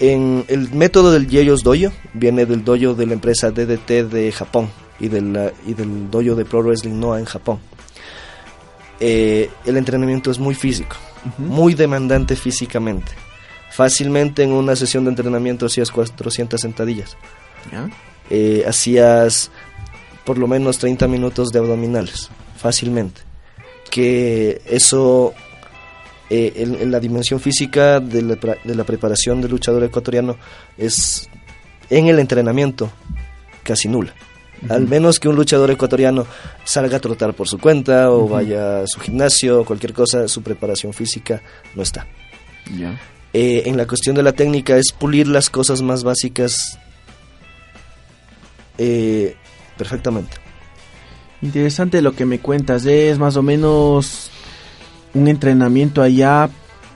S4: En el método del Yeyos Dojo viene del dojo de la empresa DDT de Japón y, de la- y del dojo de Pro Wrestling Noah en Japón. Eh, el entrenamiento es muy físico, muy demandante físicamente. Fácilmente en una sesión de entrenamiento hacías 400 sentadillas,
S3: ¿Ya?
S4: eh, hacías por lo menos 30 minutos de abdominales, fácilmente. Que eso, eh, en, en la dimensión física de la, de la preparación del luchador ecuatoriano, es en el entrenamiento casi nula. Al menos que un luchador ecuatoriano salga a trotar por su cuenta o vaya a su gimnasio o cualquier cosa, su preparación física no está.
S3: ¿Ya?
S4: Eh, en la cuestión de la técnica es pulir las cosas más básicas eh, perfectamente.
S3: Interesante lo que me cuentas, es más o menos un entrenamiento allá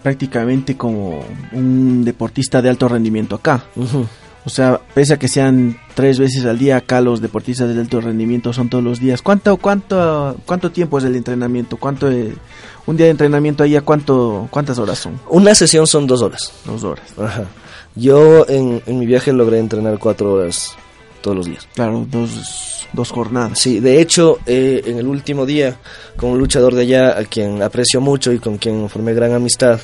S3: prácticamente como un deportista de alto rendimiento acá. O sea, pese a que sean tres veces al día, acá los deportistas de alto rendimiento son todos los días. ¿Cuánto, cuánto, cuánto tiempo es el entrenamiento? ¿Cuánto es- un día de entrenamiento allá? ¿Cuánto, cuántas horas son?
S4: Una sesión son dos horas.
S3: Dos horas.
S4: Ajá. Yo en, en mi viaje logré entrenar cuatro horas todos los días.
S3: Claro, dos, dos jornadas.
S4: Sí, de hecho, eh, en el último día, con un luchador de allá, a quien aprecio mucho y con quien formé gran amistad,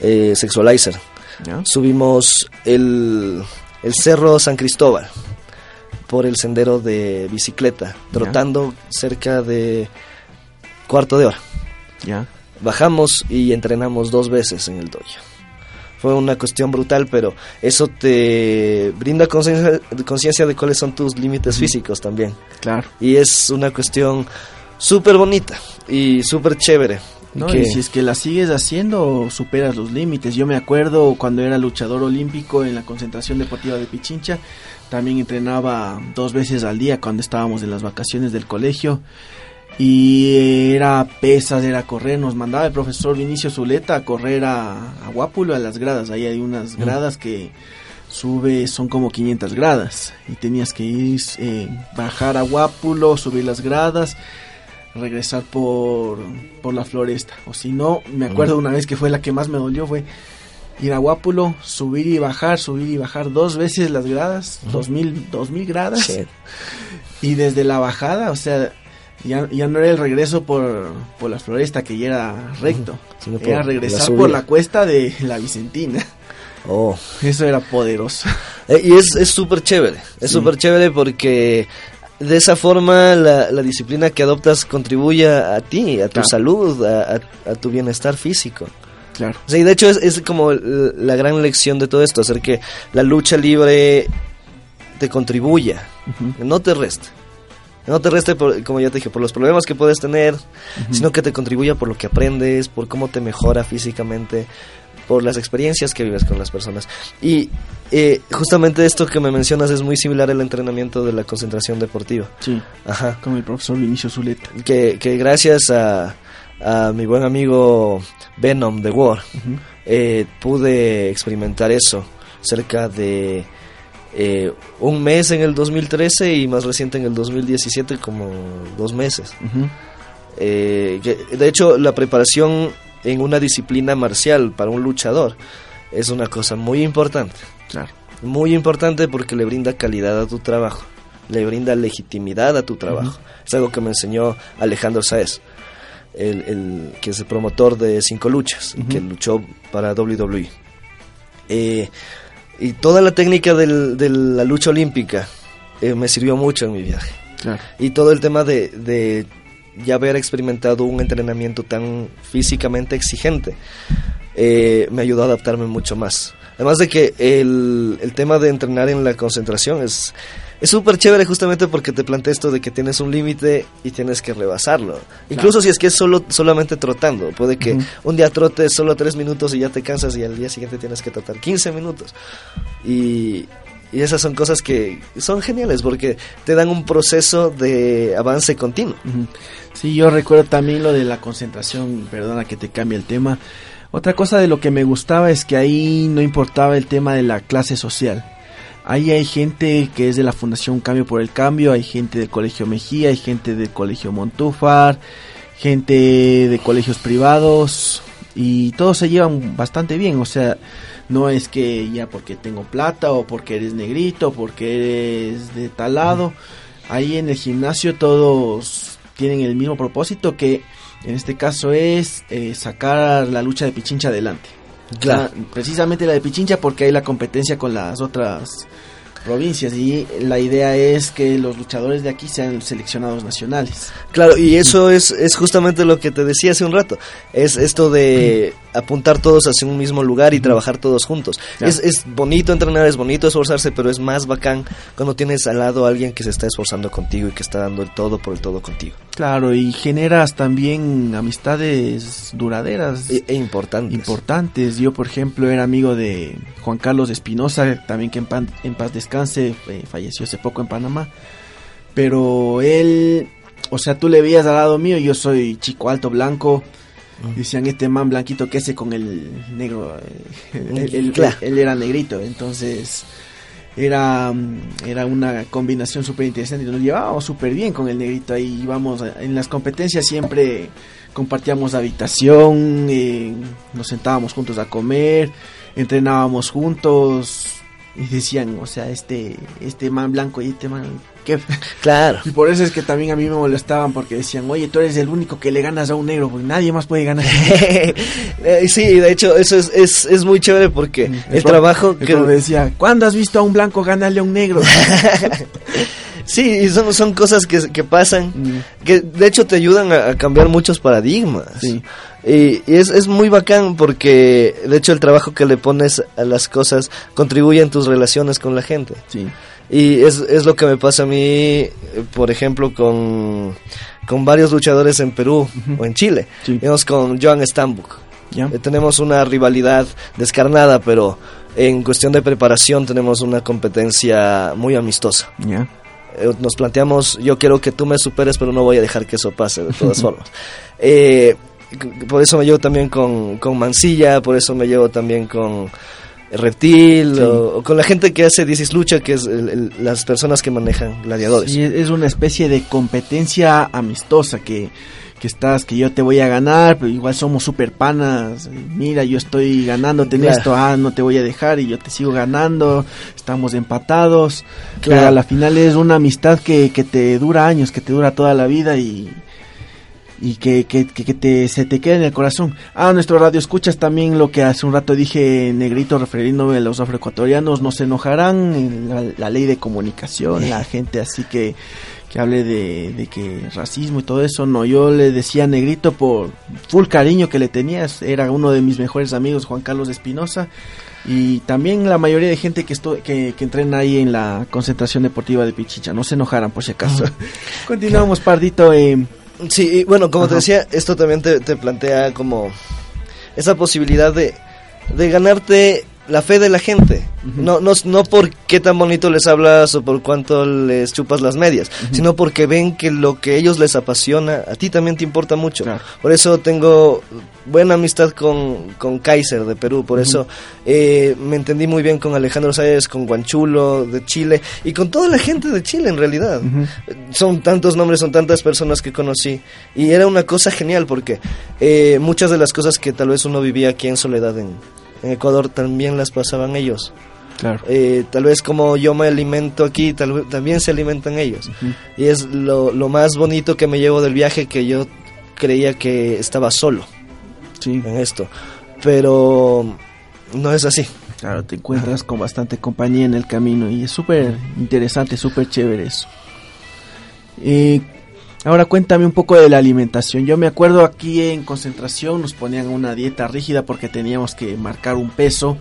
S4: eh, Sexualizer,
S3: ¿Ya?
S4: subimos el, el Cerro San Cristóbal por el sendero de bicicleta, trotando cerca de cuarto de hora.
S3: ¿Ya?
S4: Bajamos y entrenamos dos veces en el dojo. Fue una cuestión brutal, pero eso te brinda conciencia de cuáles son tus límites físicos también.
S3: Claro.
S4: Y es una cuestión súper bonita y súper chévere.
S3: No,
S4: que-
S3: y si es que la sigues haciendo, superas los límites. Yo me acuerdo cuando era luchador olímpico en la concentración deportiva de Pichincha, también entrenaba dos veces al día cuando estábamos en las vacaciones del colegio. Y era pesas, era correr. Nos mandaba el profesor Vinicio Zuleta a correr a, a Guápulo, a las gradas. Ahí hay unas gradas que sube, son como 500 gradas. Y tenías que ir, eh, bajar a Guápulo, subir las gradas regresar por, por la floresta. O si no, me acuerdo una vez que fue la que más me dolió, fue ir a Guápulo, subir y bajar, subir y bajar dos veces las gradas, dos mil, dos mil gradas. Y desde la bajada, o sea, ya, ya no era el regreso por, por la floresta, que ya era recto.
S4: Sino
S3: Era regresar por la cuesta de la Vicentina.
S4: Oh.
S3: Eso era poderoso.
S4: Eh, y es es súper chévere, es
S3: Sí.
S4: súper chévere porque de esa forma la, la disciplina que adoptas contribuye a ti, a tu
S3: Claro.
S4: salud, a, a- a tu bienestar físico.
S3: Claro.
S4: O sea, y de hecho es, es como la gran lección de todo esto, hacer que la lucha libre te contribuya, no te reste. No te reste, por, como ya te dije, por los problemas que puedes tener, sino que te contribuya por lo que aprendes, por cómo te mejora físicamente, por las experiencias que vives con las personas. Y eh, justamente esto que me mencionas es muy similar al entrenamiento de la concentración deportiva.
S3: Sí,
S4: Ajá.
S3: con el profesor Vinicio Zuleta.
S4: Que, que gracias a, a mi buen amigo Venom de War, eh, pude experimentar eso cerca de eh, un mes en el 2013 y más reciente en el 2017 como dos meses. Eh, que, de hecho, la preparación en una disciplina marcial para un luchador es una cosa muy importante.
S3: Claro.
S4: Muy importante porque le brinda calidad a tu trabajo, le brinda legitimidad a tu trabajo. Es algo que me enseñó Alejandro Saez, el, el- que es el promotor de Cinco Luchas, que luchó para WWE. Eh, y toda la técnica del- de la lucha olímpica eh, me sirvió mucho en mi viaje.
S3: Claro.
S4: Y todo el tema de, de ya haber experimentado un entrenamiento tan físicamente exigente eh, me ayudó a adaptarme mucho más. Además de que el, el tema de entrenar en la concentración es es súper chévere justamente porque te plantea esto de que tienes un límite y tienes que rebasarlo. Incluso si es que es solo, solamente trotando. Puede que un día trotes solo tres minutos y ya te cansas y al día siguiente tienes que trotar 15 minutos. Y, y esas son cosas que son geniales porque te dan un proceso de avance continuo.
S3: Ujú. Sí, yo recuerdo también lo de la concentración, perdona que te cambie el tema. Otra cosa de lo que me gustaba es que ahí no importaba el tema de la clase social. Ahí hay gente que es de la Fundación Cambio por el Cambio, hay gente del Colegio Mejía, hay gente del Colegio Montúfar, gente de colegios privados y todos se llevan bastante bien, o sea, no es que ya porque tengo plata o porque eres negrito porque eres de tal lado. Ahí en el gimnasio todos tienen el mismo propósito que en este caso es eh, sacar la lucha de Pichincha adelante.
S4: Claro.
S3: Ah, precisamente la de Pichincha porque hay la competencia con las otras provincias y la idea es que los luchadores de aquí sean seleccionados nacionales.
S4: Claro, y eso es, es justamente lo que te decía hace un rato. Es esto de apuntar todos hacia un mismo lugar y trabajar todos juntos. Es, es bonito entrenar, es bonito esforzarse, pero es más bacán cuando tienes al lado a alguien que se está esforzando contigo y que está dando el todo por el todo contigo.
S3: Claro, y generas también amistades duraderas.
S4: E, e importantes.
S3: importantes. Yo, por ejemplo, era amigo de Juan Carlos Espinosa, también que en, pan- en paz descanse, eh, falleció hace poco en Panamá. Pero él, o sea, tú le veías al lado mío, yo soy chico alto, blanco. Decían, este man blanquito que hace con el negro. él, él-
S4: Claro.
S3: él era negrito, entonces era, mm, era una combinación súper interesante. Nos llevábamos súper bien con el negrito. Ahí íbamos a- en las competencias siempre compartíamos habitación, eh, nos sentábamos juntos a comer, entrenábamos juntos. Y decían, o sea, este, este man blanco y este man, ¿qué?
S4: Claro.
S3: Y por eso es que también a mí me molestaban porque decían, oye, tú eres el único que le ganas a un negro, porque nadie más puede ganar.
S4: Eh, sí, de hecho, eso es, es, es muy chévere porque el, trabajo
S3: el
S4: que...
S3: decía, ¿cuándo has visto a un blanco ganarle a un negro?
S4: Sí, y son, son cosas que, que pasan,
S3: Mm.
S4: que de hecho te ayudan a, a cambiar muchos paradigmas.
S3: Sí.
S4: Y, y es, es muy bacán porque de hecho el trabajo que le pones a las cosas contribuye en tus relaciones con la gente.
S3: sí.
S4: Y es, es lo que me pasa a mí, por ejemplo, con, con varios luchadores en Perú o en Chile.
S3: Sí.
S4: Digamos con Joan Stambuk.
S3: ¿Ya?
S4: Eh, tenemos una rivalidad descarnada, pero en cuestión de preparación tenemos una competencia muy amistosa.
S3: ¿Ya?
S4: Eh, nos planteamos, yo quiero que tú me superes, pero no voy a dejar que eso pase de todas formas. Eh, por eso me llevo también con, con Mancilla, por eso me llevo también con Reptil,
S3: Sí.
S4: o, o con la gente que hace Dices Lucha, que es el- el- las personas que manejan gladiadores.
S3: Sí, es una especie de competencia amistosa que, que estás, que yo te voy a ganar, pero igual somos super panas. Mira, yo estoy ganándote en
S4: Claro.
S3: esto, ah, no te voy a dejar y yo te sigo ganando, estamos empatados.
S4: Claro.
S3: Pero a la final es una amistad que, que te dura años, que te dura toda la vida y, y que, que, que, te, se te queda en el corazón. Ah, nuestro radio escuchas también lo que hace un rato dije, negrito, refiriéndome a los afroecuatorianos, no se enojarán, en la, la ley de comunicación, la gente así que, que hable de, de que racismo y todo eso, no, yo le decía negrito por full cariño que le tenías, era uno de mis mejores amigos, Juan Carlos Espinosa, y también la mayoría de gente que, estu que, que entrena ahí en la concentración deportiva de Pichicha, no se enojaran por si acaso. Continuamos, Pardito. Eh,
S4: Sí, y bueno, como te decía, esto también te, te plantea como esa posibilidad de, de ganarte la fe de la gente. no, no, no por qué tan bonito les hablas o por cuánto les chupas las medias, sino porque ven que lo que ellos les apasiona, a ti también te importa mucho.
S3: Claro.
S4: Por eso tengo buena amistad con, con Kaiser de Perú, por eso eh, me entendí muy bien con Alejandro Sáez, con Guanchulo de Chile y con toda la gente de Chile en realidad. Son tantos nombres, son tantas personas que conocí y era una cosa genial porque eh, muchas de las cosas que tal vez uno vivía aquí en soledad en, en Ecuador también las pasaban ellos.
S3: claro.
S4: Eh, tal vez como yo me alimento aquí, tal también se alimentan ellos. Y es lo, lo más bonito que me llevo del viaje que yo creía que estaba solo
S3: Sí,
S4: en esto. Pero no es así.
S3: claro, te encuentras con bastante compañía en el camino y es súper interesante, súper chévere eso. Eh, ahora cuéntame un poco de la alimentación. Yo me acuerdo aquí en concentración nos ponían una dieta rígida porque teníamos que marcar un peso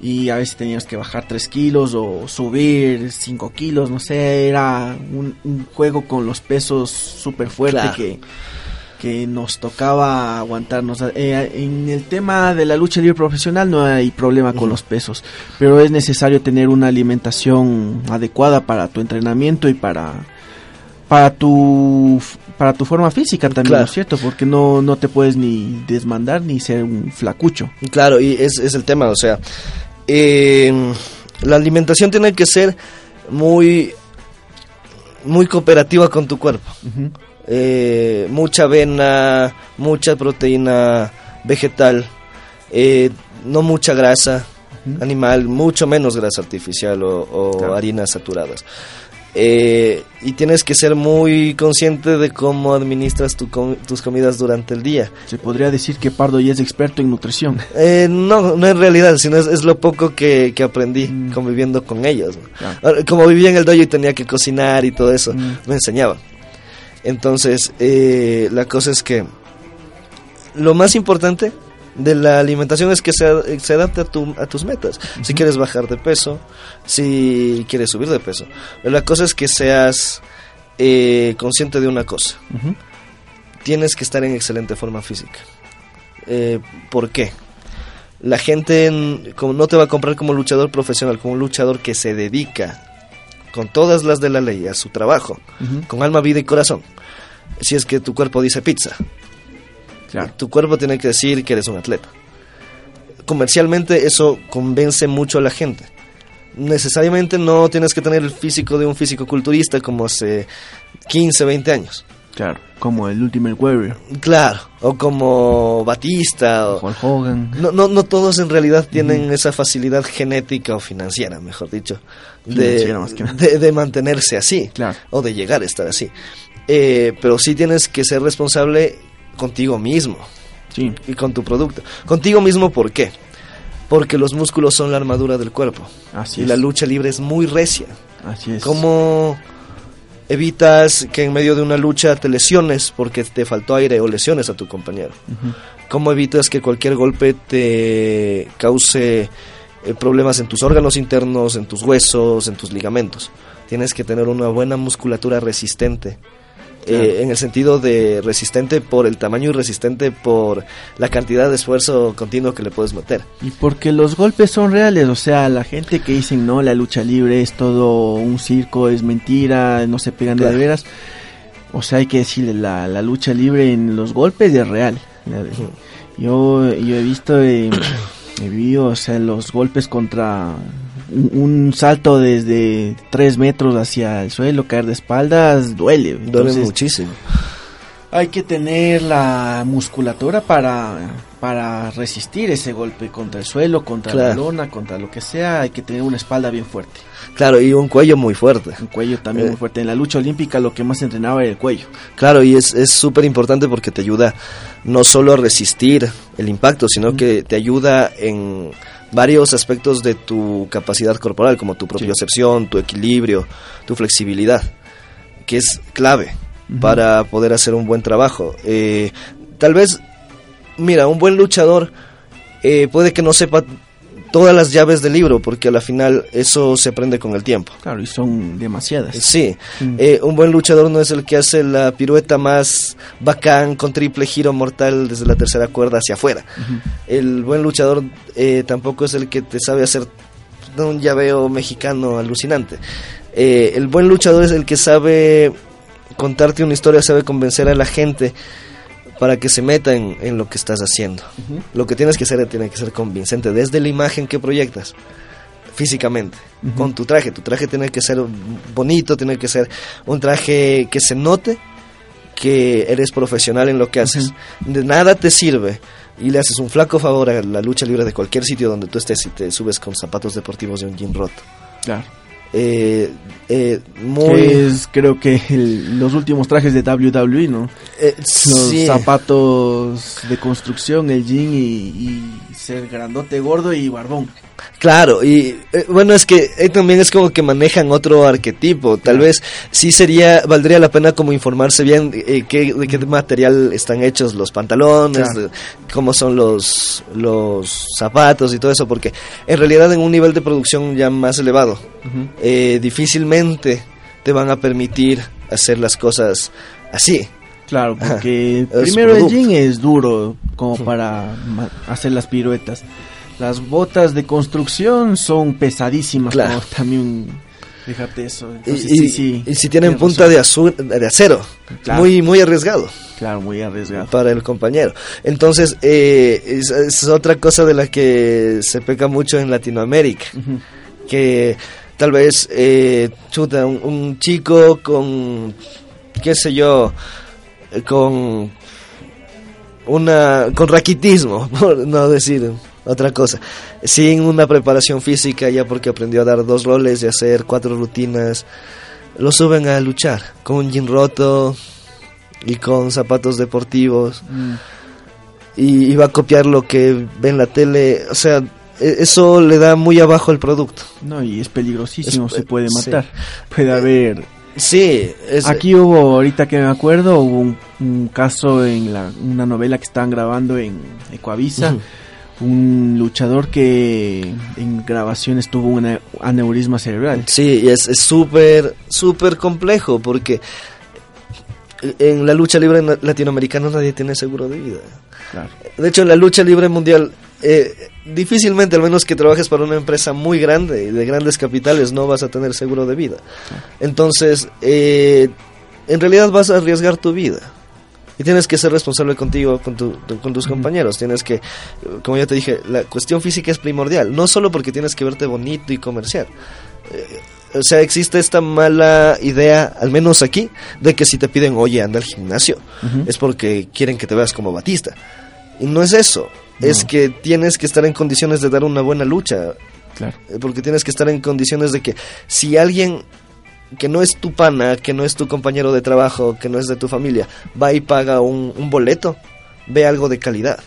S3: y a veces teníamos que bajar 3 kilos o subir 5 kilos, no sé, era un, un juego con los pesos súper fuerte
S4: Claro.
S3: que, que nos tocaba aguantarnos. Eh, en el tema de la lucha libre profesional no hay problema con los pesos, pero es necesario tener una alimentación adecuada para tu entrenamiento y para para tu para tu forma física también,
S4: Claro.
S3: ¿no es cierto? Porque no, no te puedes ni desmandar ni ser un flacucho.
S4: Claro, y es, es el tema, o sea, eh, la alimentación tiene que ser muy, muy cooperativa con tu cuerpo. Eh, mucha avena, mucha proteína vegetal, eh, no mucha grasa animal, mucho menos grasa artificial o, o
S3: Claro.
S4: harinas saturadas. Eh, y tienes que ser muy consciente de cómo administras tu com- tus comidas durante el día.
S3: Se podría decir que Pardo ya es experto en nutrición.
S4: Eh, no, no en realidad, sino es, es lo poco que, que aprendí
S3: Mm.
S4: conviviendo con ellos. Ahora, Como vivía en el dojo y tenía que cocinar y todo eso,
S3: Mm.
S4: me enseñaban. Entonces, eh, la cosa es que lo más importante de la alimentación es que se, se adapte a, tu, a tus metas. Si quieres bajar de peso, si quieres subir de peso. Pero la cosa es que seas eh, consciente de una cosa. Tienes que estar en excelente forma física. Eh, ¿Por qué? La gente como no te va a comprar como luchador profesional, como un luchador que se dedica con todas las de la ley a su trabajo, con alma, vida y corazón. Si es que tu cuerpo dice pizza,
S3: Claro.
S4: tu cuerpo tiene que decir que eres un atleta. Comercialmente eso convence mucho a la gente. Necesariamente no tienes que tener el físico de un físico culturista como hace 15, 20 años.
S3: Claro, como el Ultimate Warrior,
S4: Claro, o como Batista, o,
S3: Hogan.
S4: No, no, no todos en realidad tienen esa facilidad genética o financiera, mejor dicho, de,
S3: Financiera más que nada.
S4: de, de mantenerse así
S3: Claro.
S4: o de llegar a estar así. Eh, pero sí tienes que ser responsable contigo mismo
S3: Sí,
S4: y con tu producto. Contigo mismo, ¿por qué? Porque los músculos son la armadura del cuerpo
S3: así
S4: y
S3: es.
S4: la lucha libre es muy recia.
S3: Así es.
S4: ¿Cómo evitas que en medio de una lucha te lesiones porque te faltó aire o lesiones a tu compañero? ¿Cómo evitas que cualquier golpe te cause eh, problemas en tus órganos internos, en tus huesos, en tus ligamentos? Tienes que tener una buena musculatura resistente. Eh, en el sentido de resistente por el tamaño y resistente por la cantidad de esfuerzo continuo que le puedes meter.
S3: Y porque los golpes son reales, o sea, la gente que dicen no, la lucha libre es todo un circo, es mentira, no se pegan de
S4: Claro.
S3: de veras. O sea, hay que decirle, la, la lucha libre en los golpes es real. Yo, yo he visto, eh, he vivido, o sea, los golpes contra un, salto desde 3 metros hacia el suelo, caer de espaldas, duele.
S4: Duele muchísimo.
S3: hay que tener la musculatura para, para resistir ese golpe contra el suelo, contra la lona, contra lo que sea. Hay que tener una espalda bien fuerte,
S4: Claro, y un cuello muy fuerte.
S3: un cuello también
S4: Eh.
S3: muy fuerte. En la lucha olímpica lo que más entrenaba era el cuello.
S4: Claro, y es es súper importante porque te ayuda no solo a resistir el impacto, sino que te ayuda en varios aspectos de tu capacidad corporal, como tu propiocepción, tu equilibrio, tu flexibilidad, que es clave para poder hacer un buen trabajo. Eh, tal vez, mira, un buen luchador eh, puede que no sepa todas las llaves del libro, porque a la final eso se aprende con el tiempo.
S3: Claro, y son demasiadas.
S4: Sí,
S3: Mm.
S4: eh, un buen luchador no es el que hace la pirueta más bacán con triple giro mortal desde la tercera cuerda hacia afuera. El buen luchador eh, tampoco es el que te sabe hacer un llaveo mexicano alucinante. Eh, el buen luchador es el que sabe contarte una historia, sabe convencer a la gente para que se meta en, en lo que estás haciendo. Lo que tienes que hacer tiene que ser convincente desde la imagen que proyectas físicamente, con tu traje. Tu traje tiene que ser bonito, tiene que ser un traje que se note que eres profesional en lo que haces. De nada te sirve y le haces un flaco favor a la lucha libre de cualquier sitio donde tú estés y te subes con zapatos deportivos de un jean roto.
S3: Claro.
S4: Eh, eh, muy...
S3: Es, creo que el- los últimos trajes de WWE, ¿no?
S4: eh,
S3: Los
S4: sí.
S3: zapatos de construcción, el jean y, y ser grandote, gordo y barbón.
S4: Claro, y eh, bueno, es que eh, también es como que manejan otro arquetipo. Tal vez sí sería, valdría la pena como informarse bien eh, qué, de qué material están hechos los pantalones,
S3: Claro.
S4: de cómo son los, los zapatos y todo eso, porque en realidad en un nivel de producción ya más elevado, eh, difícilmente te van a permitir hacer las cosas así.
S3: Claro, porque primero el jean es duro como para hacer las piruetas. Las botas de construcción son pesadísimas,
S4: Claro.
S3: como también fíjate eso.
S4: Y,
S3: Entonces,
S4: y-
S3: sí, sí,
S4: y si tienen punta
S3: razón.
S4: de, azul, de acero,
S3: Claro.
S4: muy, muy arriesgado.
S3: Claro, muy arriesgado.
S4: para el compañero. Entonces, eh, es, es otra cosa de la que se peca mucho en Latinoamérica, que tal vez, eh, chuta, un, un chico con, qué sé yo, con una, con raquitismo, por no decir otra cosa, sin una preparación física, ya porque aprendió a dar dos roles y hacer cuatro rutinas, lo suben a luchar con un jean roto y con zapatos deportivos
S3: Mm,
S4: y, y va a copiar lo que ve en la tele, o sea, e- eso le da muy abajo el producto.
S3: No, y es peligrosísimo,
S4: Es-
S3: se puede
S4: sí.
S3: matar. Puede haber...
S4: Sí, es,
S3: Aquí hubo, ahorita que me acuerdo, hubo un, un caso en la, una novela que estaban grabando en Ecuavisa.
S4: Ujú.
S3: Un luchador que en grabaciones tuvo un aneurisma cerebral.
S4: Sí, es súper, súper complejo porque en la lucha libre na- latinoamericana nadie tiene seguro de vida.
S3: Claro.
S4: De hecho, en la lucha libre mundial, eh, difícilmente, al menos que trabajes para una empresa muy grande y de grandes capitales, no vas a tener seguro de vida. Entonces, eh, en realidad vas a arriesgar tu vida. Y tienes que ser responsable contigo, con, tu- tu- con tus compañeros. Tienes que, como ya te dije, la cuestión física es primordial. No solo porque tienes que verte bonito y comercial. Eh, o sea, existe esta mala idea, al menos aquí, de que si te piden, oye, anda al gimnasio, es porque quieren que te veas como Batista. Y no es eso, es que tienes que estar en condiciones de dar una buena lucha.
S3: Claro.
S4: Eh, Porque tienes que estar en condiciones de que si alguien que no es tu pana, que no es tu compañero de trabajo, que no es de tu familia, va y paga un, un boleto, ve algo de calidad.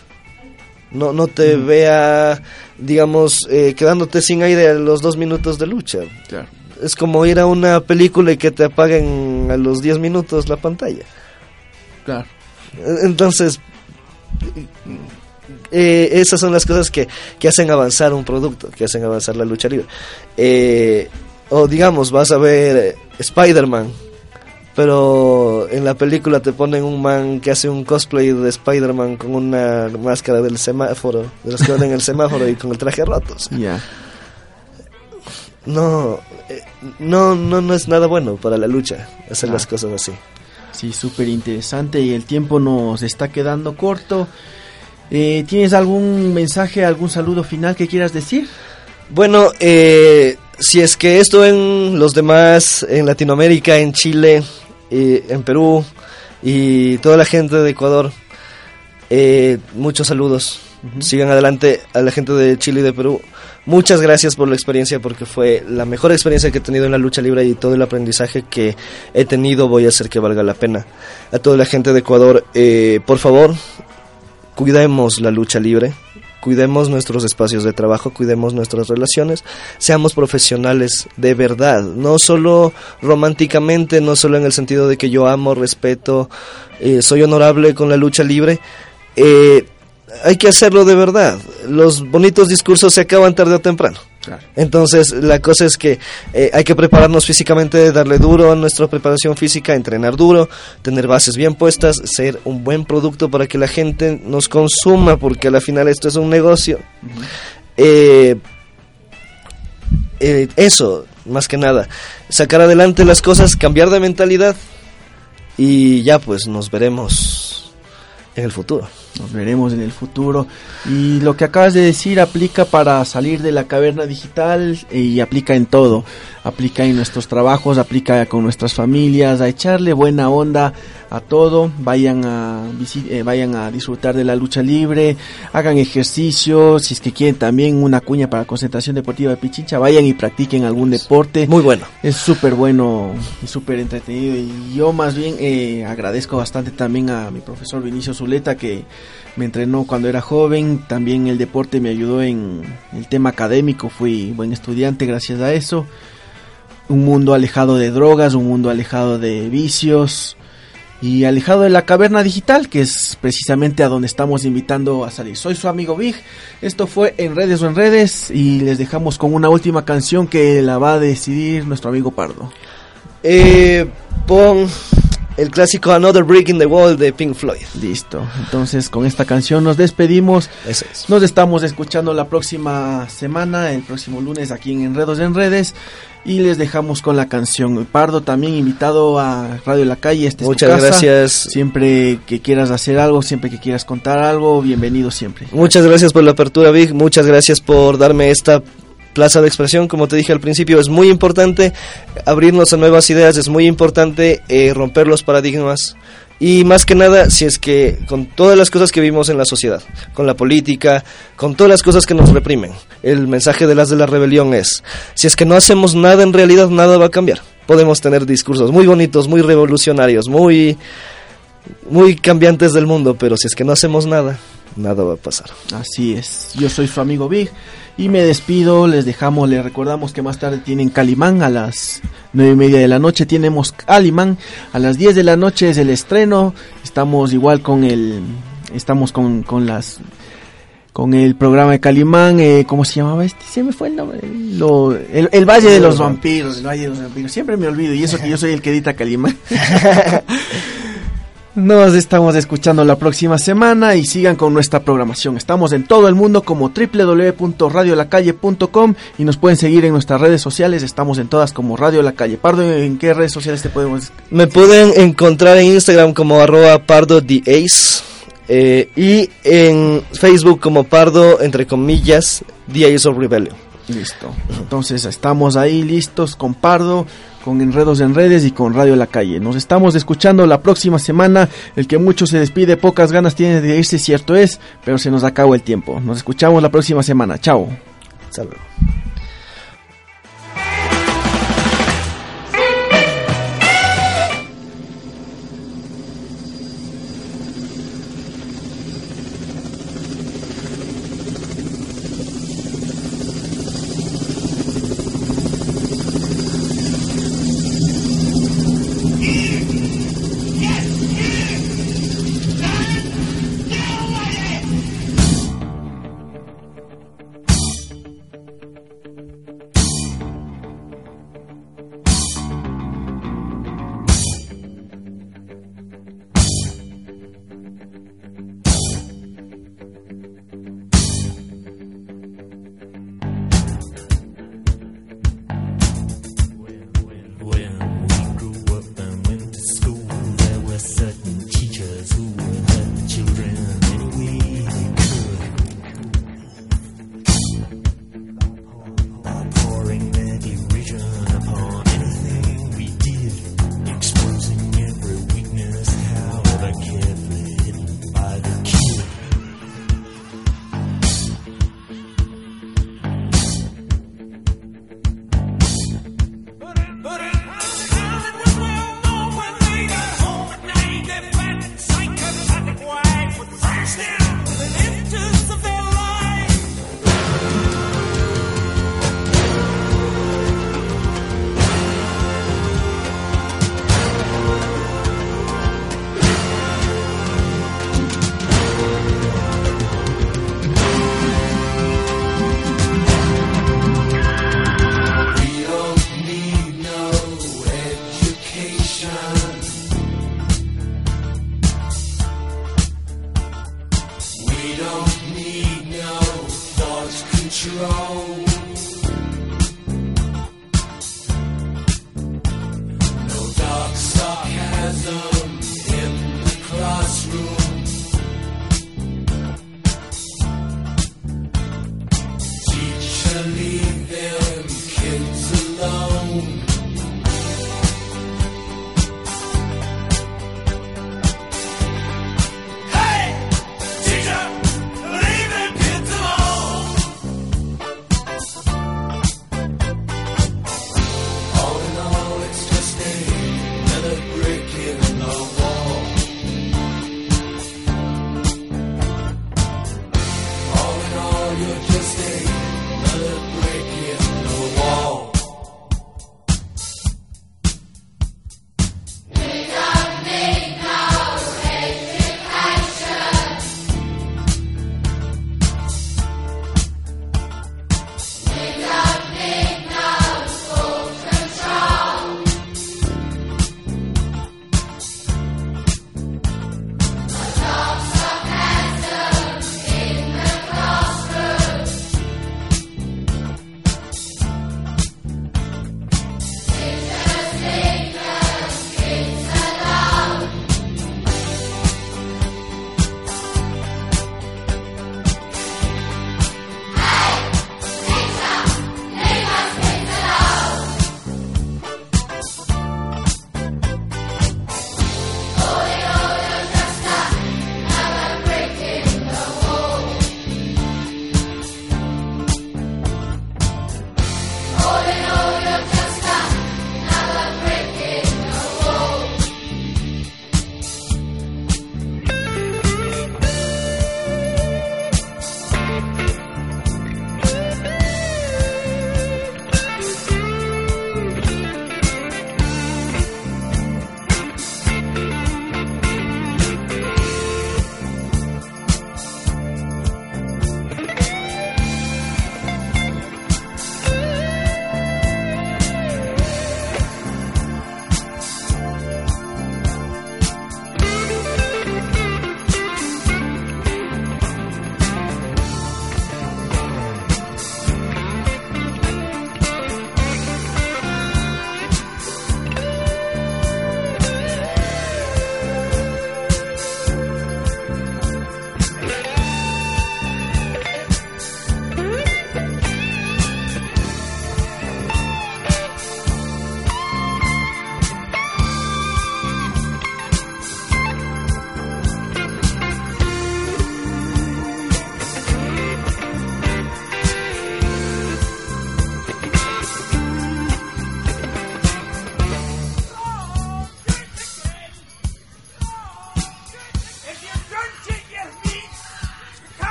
S4: No, no te vea, digamos, eh, quedándote sin aire a los dos minutos de lucha.
S3: Claro.
S4: Es como ir a una película y que te apaguen a los 10 minutos la pantalla.
S3: Claro.
S4: Entonces, eh, esas son las cosas que, que hacen avanzar un producto, que hacen avanzar la lucha libre. Eh, o digamos, vas a ver eh, Spider-Man, pero en la película te ponen un man que hace un cosplay de Spider-Man con una máscara del semáforo, de los que van en el semáforo y con el traje roto. o sea,
S3: Ya.
S4: no, eh, no, no, no es nada bueno para la lucha hacer
S3: Ah.
S4: las cosas así.
S3: Sí, súper interesante y el tiempo nos está quedando corto. Eh, ¿Tienes algún mensaje, algún saludo final que quieras decir?
S4: Bueno, eh, si es que esto en los demás, en Latinoamérica, en Chile, eh, en Perú y toda la gente de Ecuador, eh, muchos saludos. Sigan adelante a la gente de Chile y de Perú. Muchas gracias por la experiencia porque fue la mejor experiencia que he tenido en la lucha libre y todo el aprendizaje que he tenido voy a hacer que valga la pena. A toda la gente de Ecuador, eh, por favor, cuidemos la lucha libre, cuidemos nuestros espacios de trabajo, cuidemos nuestras relaciones, seamos profesionales de verdad, no solo románticamente, no solo en el sentido de que yo amo, respeto, eh, soy honorable con la lucha libre. eh, hay que hacerlo de verdad. Los bonitos discursos se acaban tarde o temprano.
S3: Claro.
S4: Entonces, la cosa es que eh, hay que prepararnos físicamente, darle duro a nuestra preparación física, entrenar duro, tener bases bien puestas, ser un buen producto para que la gente nos consuma, porque al final esto es un negocio. Eh, eh, eso, más que nada, sacar adelante las cosas, cambiar de mentalidad y ya pues nos veremos en el futuro.
S3: Nos veremos en el futuro. Y lo que acabas de decir aplica para salir de la caverna digital y aplica en todo. Aplica en nuestros trabajos, aplica con nuestras familias, a echarle buena onda a todo. Vayan a, eh, vayan a disfrutar de la lucha libre, hagan ejercicio. Si es que quieren también una cuña para concentración deportiva de Pichincha, vayan y practiquen algún deporte.
S4: Muy bueno.
S3: Es súper bueno y súper entretenido. Y yo más bien eh, agradezco bastante también a mi profesor Vinicio Zuleta que me entrenó cuando era joven. También el deporte me ayudó en el tema académico. Fui buen estudiante gracias a eso. Un mundo alejado de drogas, un mundo alejado de vicios y alejado de la caverna digital, que es precisamente a donde estamos invitando a salir. Soy su amigo Big. Esto fue en redes o en redes y les dejamos con una última canción que la va a decidir nuestro amigo Pardo.
S4: Eh, el clásico Another Brick in the Wall de Pink Floyd.
S3: Listo. Entonces con esta canción nos despedimos.
S4: Eso es.
S3: Nos estamos escuchando la próxima semana, el próximo lunes aquí en Enredos en Redes. Y les dejamos con la canción. Pardo también invitado a Radio La Calle. Este es tu
S4: Muchas
S3: casa.
S4: gracias.
S3: Siempre que quieras hacer algo, siempre que quieras contar algo, bienvenido siempre.
S4: Muchas gracias por la apertura, Big. Muchas gracias por darme esta plaza de expresión. Como te dije al principio, es muy importante abrirnos a nuevas ideas, es muy importante eh, romper los paradigmas. Y más que nada, si es que con todas las cosas que vimos en la sociedad, con la política, con todas las cosas que nos reprimen, el mensaje de las de la rebelión es, si es que no hacemos nada en realidad, nada va a cambiar. Podemos tener discursos muy bonitos, muy revolucionarios, muy, muy cambiantes del mundo, pero si es que no hacemos nada, nada va a pasar.
S3: Así es, yo soy su amigo Big y me despido, les dejamos, les recordamos que más tarde tienen Calimán a las nueve y media de la noche, tenemos Calimán, a las 10 de la noche es el estreno, estamos igual con el, estamos con, con las, con el programa de Calimán, eh, ¿cómo se llamaba este? Se me fue el nombre, Lo- el, el Valle de los Vampiros, el Valle de los Vampiros, siempre me olvido y eso que yo soy el que edita Calimán. Nos estamos escuchando la próxima semana y sigan con nuestra programación. Estamos en todo el mundo como www.radiolacalle.com y nos pueden seguir en nuestras redes sociales. Estamos en todas como Radio La Calle. Pardo, ¿en qué redes sociales te podemos?
S4: Me pueden encontrar en Instagram como arroba pardo the ace eh, y en Facebook como pardo, entre comillas, the ace of rebellion.
S3: Listo. Entonces estamos ahí listos con Pardo, con Enredos en Redes y con Radio La Calle. Nos estamos escuchando la próxima semana. El que mucho se despide, pocas ganas tiene de irse, cierto es, pero se nos acabó el tiempo. Nos escuchamos la próxima semana. Chao.
S5: Hasta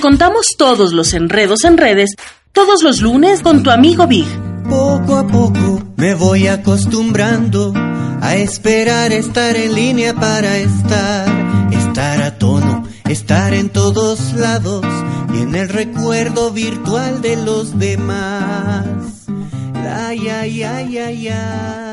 S1: Contamos todos los enredos en redes, todos los lunes con tu amigo Big.
S6: Poco a poco me voy acostumbrando a esperar estar en línea para estar, estar a tono, estar en todos lados y en el recuerdo virtual de los demás. Ay, ay, ay, ay, ay.